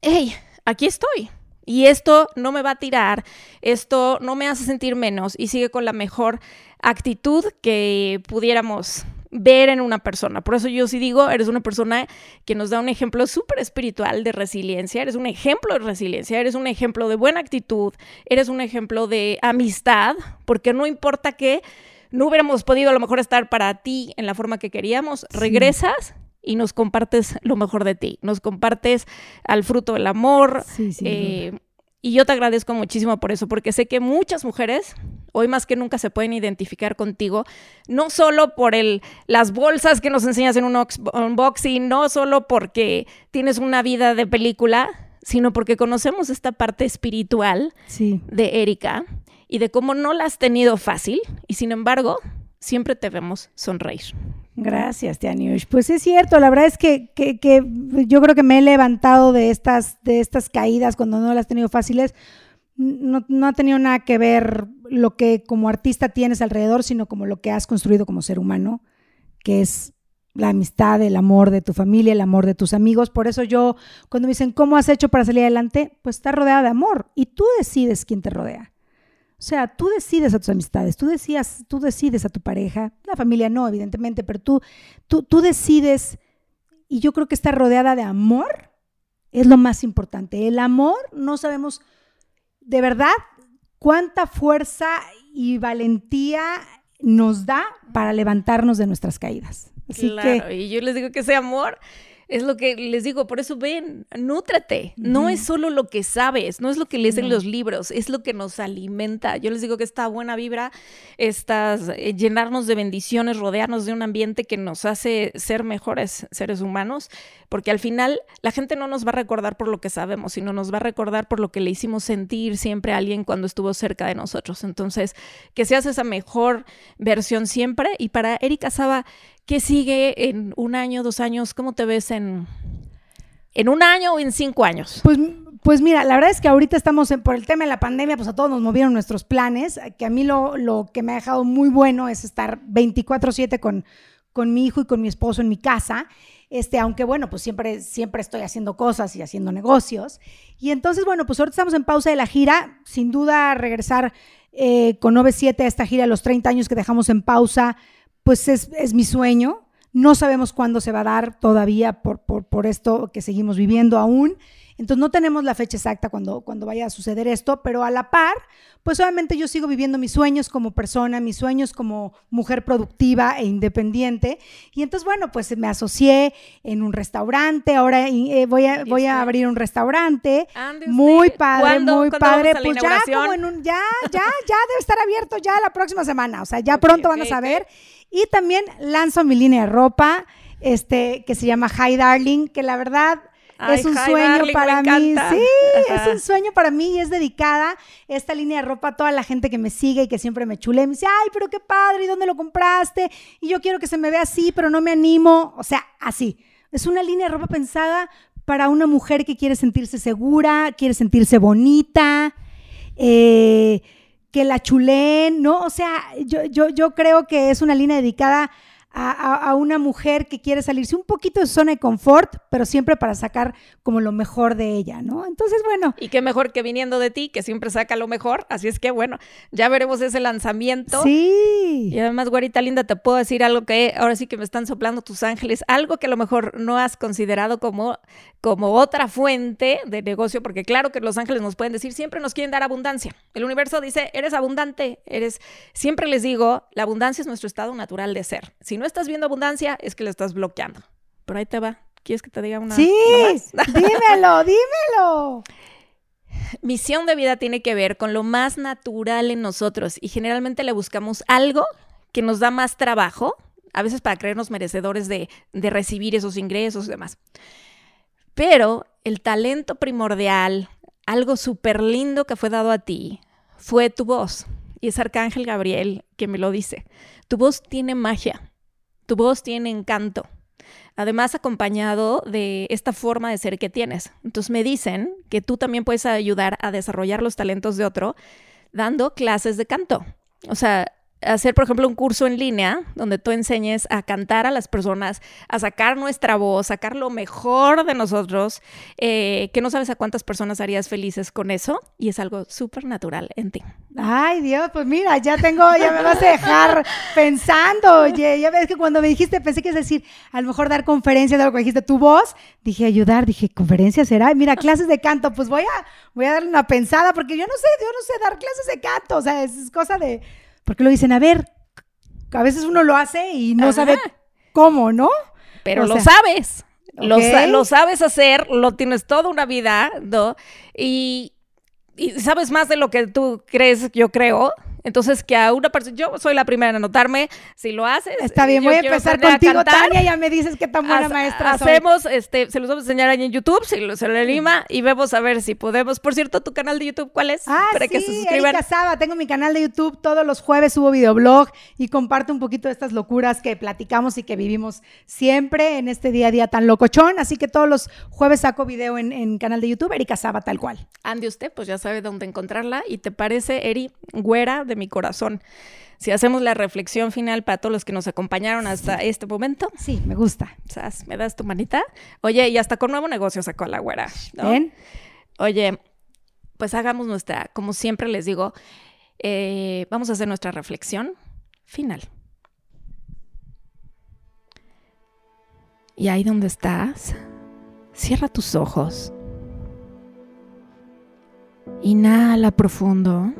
hey, aquí estoy. Y esto no me va a tirar, esto no me hace sentir menos y sigue con la mejor actitud que pudiéramos ver en una persona. Por eso yo sí digo, eres una persona que nos da un ejemplo súper espiritual de resiliencia, eres un ejemplo de resiliencia, eres un ejemplo de buena actitud, eres un ejemplo de amistad, porque no importa que no hubiéramos podido a lo mejor estar para ti en la forma que queríamos, regresas y nos compartes lo mejor de ti, nos compartes al fruto del amor. Sí, sí, eh, y yo te agradezco muchísimo por eso, porque sé que muchas mujeres hoy más que nunca se pueden identificar contigo, no solo por el, las bolsas que nos enseñas en un unboxing, no solo porque tienes una vida de película, sino porque conocemos esta parte espiritual de Erika y de cómo no la has tenido fácil y sin embargo siempre te vemos sonreír. Gracias, Tianiush. Pues es cierto, la verdad es que, yo creo que me he levantado de estas, de estas caídas cuando no las he tenido fáciles. No, no, ha tenido nada que ver lo que como artista tienes alrededor, sino como lo que has construido como ser humano, que es la amistad, el amor de tu familia, el amor de tus amigos. Por eso yo, cuando me dicen, ¿cómo has hecho para salir adelante? Pues está rodeada de amor y tú decides quién te rodea. O sea, tú decides a tus amistades, tú, decías, tú decides a tu pareja, la familia no, evidentemente, pero tú, tú, tú decides, y yo creo que estar rodeada de amor es lo más importante. El amor, no sabemos de verdad cuánta fuerza y valentía nos da para levantarnos de nuestras caídas. Claro, y yo les digo que ese amor es lo que les digo, por eso ven, nútrate. No es solo lo que sabes, no es lo que lees en los libros, es lo que nos alimenta. Yo les digo que esta buena vibra, estas, eh, llenarnos de bendiciones, rodearnos de un ambiente que nos hace ser mejores seres humanos, porque al final la gente no nos va a recordar por lo que sabemos, sino nos va a recordar por lo que le hicimos sentir siempre a alguien cuando estuvo cerca de nosotros. Entonces, que seas esa mejor versión siempre. Y para Erika Saba, ¿Qué sigue en un año, dos años? ¿Cómo te ves en, en un año o en cinco años? Pues, pues mira, la verdad es que ahorita estamos por el tema de la pandemia, pues a todos nos movieron nuestros planes, que a mí lo, lo que me ha dejado muy bueno es estar 24/7 con, con mi hijo y con mi esposo en mi casa. Este, aunque bueno, pues siempre, siempre estoy haciendo cosas y haciendo negocios. Y entonces, bueno, pues ahorita estamos en pausa de la gira, sin duda regresar eh, con 9-7 a esta gira, los 30 años que dejamos en pausa, pues es, mi sueño. No sabemos cuándo se va a dar todavía por, por, esto que seguimos viviendo aún. Entonces no tenemos la fecha exacta cuando, cuando vaya a suceder esto, pero a la par, pues obviamente yo sigo viviendo mis sueños como persona, mis sueños como mujer productiva e independiente. Y entonces, bueno, pues me asocié en un restaurante, ahora eh, voy, a, voy a abrir un restaurante. Muy padre, muy padre. Pues ya como en un, ya, ya, ya debe estar abierto ya la próxima semana. O sea, ya pronto van a saber. Y también lanzo mi línea de ropa, este, que se llama Hi Darling, que la verdad es un sueño para mí. Sí, es un sueño para mí y es dedicada esta línea de ropa a toda la gente que me sigue y que siempre me chule. Me dice, ay, pero qué padre, ¿y dónde lo compraste? Y yo quiero que se me vea así, pero no me animo. O sea, así. Es una línea de ropa pensada para una mujer que quiere sentirse segura, quiere sentirse bonita. Eh, que la chulen, ¿no? O sea, yo, yo, yo creo que es una línea dedicada a, una mujer que quiere salirse un poquito de zona de confort, pero siempre para sacar como lo mejor de ella, ¿no? Entonces, bueno. Y qué mejor que viniendo de ti, que siempre saca lo mejor. Así es que, bueno, ya veremos ese lanzamiento. Sí. Y además, güerita linda, te puedo decir algo que ahora sí que me están soplando tus ángeles, algo que a lo mejor no has considerado como, como otra fuente de negocio, porque claro que los ángeles nos pueden decir, siempre nos quieren dar abundancia. El universo dice, eres abundante, eres, siempre les digo, la abundancia es nuestro estado natural de ser. Si no estás viendo abundancia, es que lo estás bloqueando. Pero ahí te va. ¿Quieres que te diga una? Sí, dímelo, dímelo. Misión de vida tiene que ver con lo más natural en nosotros y generalmente le buscamos algo que nos da más trabajo, a veces para creernos merecedores de, de recibir esos ingresos y demás. Pero el talento primordial, algo súper lindo que fue dado a ti, fue tu voz. Y es Arcángel Gabriel que me lo dice. Tu voz tiene magia. Tu voz tiene encanto. Además, acompañado de esta forma de ser que tienes. Entonces me dicen que tú también puedes ayudar a desarrollar los talentos de otro dando clases de canto. O sea, hacer, por ejemplo, un curso en línea donde tú enseñes a cantar a las personas, a sacar nuestra voz, sacar lo mejor de nosotros, eh, que no sabes a cuántas personas harías felices con eso y es algo súper natural en ti. Ay, Dios, pues mira, ya tengo, ya me vas a dejar pensando. Oye, ya ves que cuando me dijiste, pensé que es decir, a lo mejor dar conferencias de lo que dijiste, tu voz, dije ayudar, dije, ¿conferencias será? Mira, clases de canto, pues voy a, voy a darle una pensada porque yo no sé, yo no sé dar clases de canto, o sea, es cosa de porque lo dicen, a ver, a veces uno lo hace y no sabe cómo, ¿no? Pero lo sabes. Lo, lo, sabes hacer, lo tienes toda una vida, ¿no? Y, y sabes más de lo que tú crees, yo creo. Entonces, que a una persona, yo soy la primera en anotarme, si lo haces. Está bien, voy a empezar contigo, Tania, ya me dices qué tan buena maestra Hacemos, este, se los vamos a enseñar ahí en YouTube, si lo, se lo anima, y vemos a ver si podemos. Por cierto, ¿tu canal de YouTube cuál es? Ah, Para sí, que se suscriban. Erika Saba, tengo mi canal de YouTube, todos los jueves subo videoblog y comparto un poquito de estas locuras que platicamos y que vivimos siempre en este día a día tan locochón, así que todos los jueves saco video en, en canal de YouTube, Erika Saba, tal cual. Ande usted, pues ya sabe dónde encontrarla, y te parece, Eri, güera, mi corazón. Si hacemos la reflexión final para todos los que nos acompañaron hasta este momento. Sí, me gusta. ¿Me das tu manita? Oye, y hasta con nuevo negocio sacó la güera. Oye, pues hagamos nuestra, como siempre les digo, eh, vamos a hacer nuestra reflexión final. Y ahí donde estás, cierra tus ojos. Inhala profundo.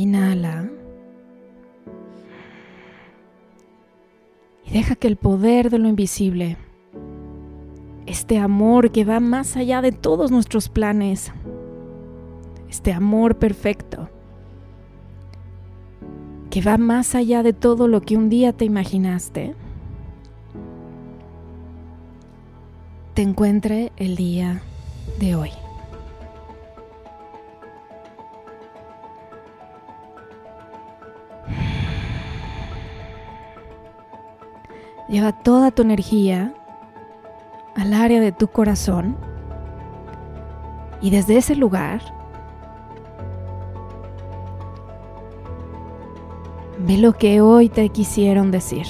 Inhala. Y deja que el poder de lo invisible, este amor que va más allá de todos nuestros planes, este amor perfecto, que va más allá de todo lo que un día te imaginaste, te encuentre el día de hoy. Lleva toda tu energía al área de tu corazón y desde ese lugar ve lo que hoy te quisieron decir.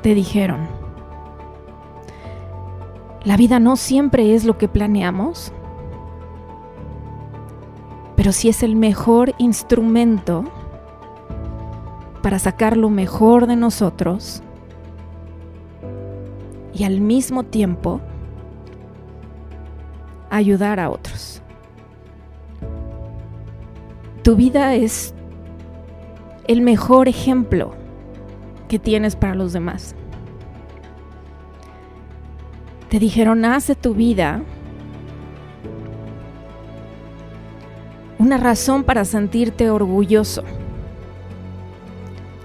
Te dijeron, la vida no siempre es lo que planeamos, pero sí es el mejor instrumento para sacar lo mejor de nosotros y al mismo tiempo ayudar a otros. Tu vida es el mejor ejemplo que tienes para los demás. Te dijeron, hace tu vida una razón para sentirte orgulloso.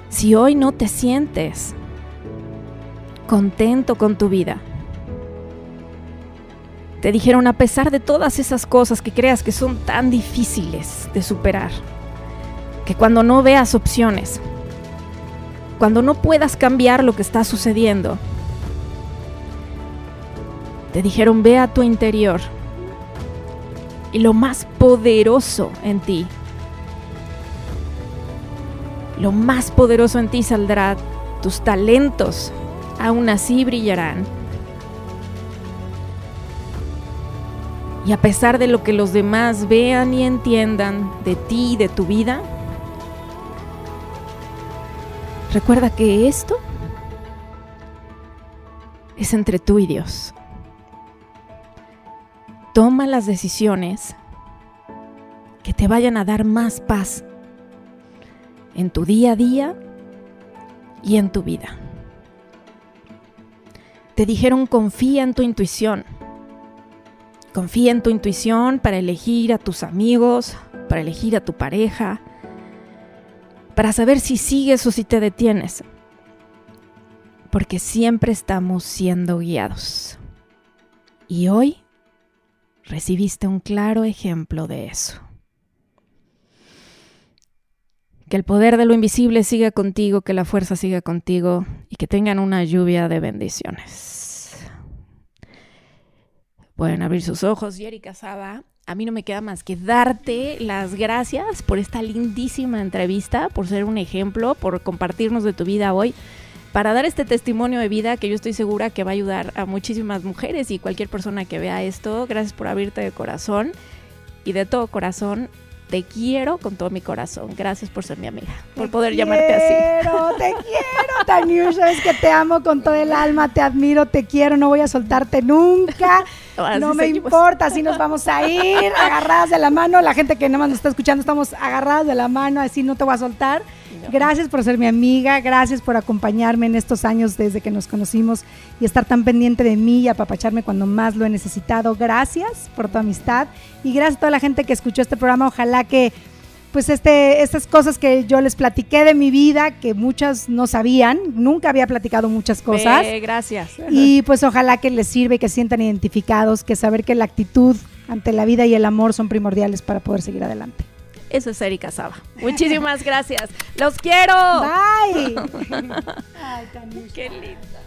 Si hoy no te sientes contento con tu vida. Te dijeron, a pesar de todas esas cosas que creas que son tan difíciles de superar, que cuando no veas opciones, cuando no puedas cambiar lo que está sucediendo, te dijeron, ve a tu interior y lo más poderoso en ti. Lo más poderoso en ti saldrá, tus talentos aún así brillarán. Y a pesar de lo que los demás vean y entiendan de ti y de tu vida, recuerda que esto es entre tú y Dios. Toma las decisiones que te vayan a dar más paz en tu día a día y en tu vida. Te dijeron confía en tu intuición. Confía en tu intuición para elegir a tus amigos, para elegir a tu pareja, para saber si sigues o si te detienes. Porque siempre estamos siendo guiados. Y hoy recibiste un claro ejemplo de eso. Que el poder de lo invisible siga contigo, que la fuerza siga contigo y que tengan una lluvia de bendiciones. Pueden abrir sus ojos. Yeri Casaba, a mí no me queda más que darte las gracias por esta lindísima entrevista, por ser un ejemplo, por compartirnos de tu vida hoy para dar este testimonio de vida que yo estoy segura que va a ayudar a muchísimas mujeres y cualquier persona que vea esto. Gracias por abrirte de corazón y de todo corazón. Te quiero con todo mi corazón. Gracias por ser mi amiga, por poder llamarte así. Te quiero, te quiero, Taniush. Sabes que te amo con todo el alma, te admiro, te quiero, no voy a soltarte nunca. no me importa, así nos vamos a ir, agarradas de la mano. La gente que nada más nos está escuchando, estamos agarradas de la mano, así no te voy a soltar. Gracias por ser mi amiga, gracias por acompañarme en estos años desde que nos conocimos y estar tan pendiente de mí y apapacharme cuando más lo he necesitado. Gracias por tu amistad y gracias a toda la gente que escuchó este programa. Ojalá que pues este, estas cosas que yo les platiqué de mi vida, que muchas no sabían, nunca había platicado muchas cosas. gracias. Y pues ojalá que les sirva y que se sientan identificados, que saber que la actitud ante la vida y el amor son primordiales para poder seguir adelante. Eso es Erika Saba. Muchísimas gracias. Los quiero. Bye. Ay, Qué lindo.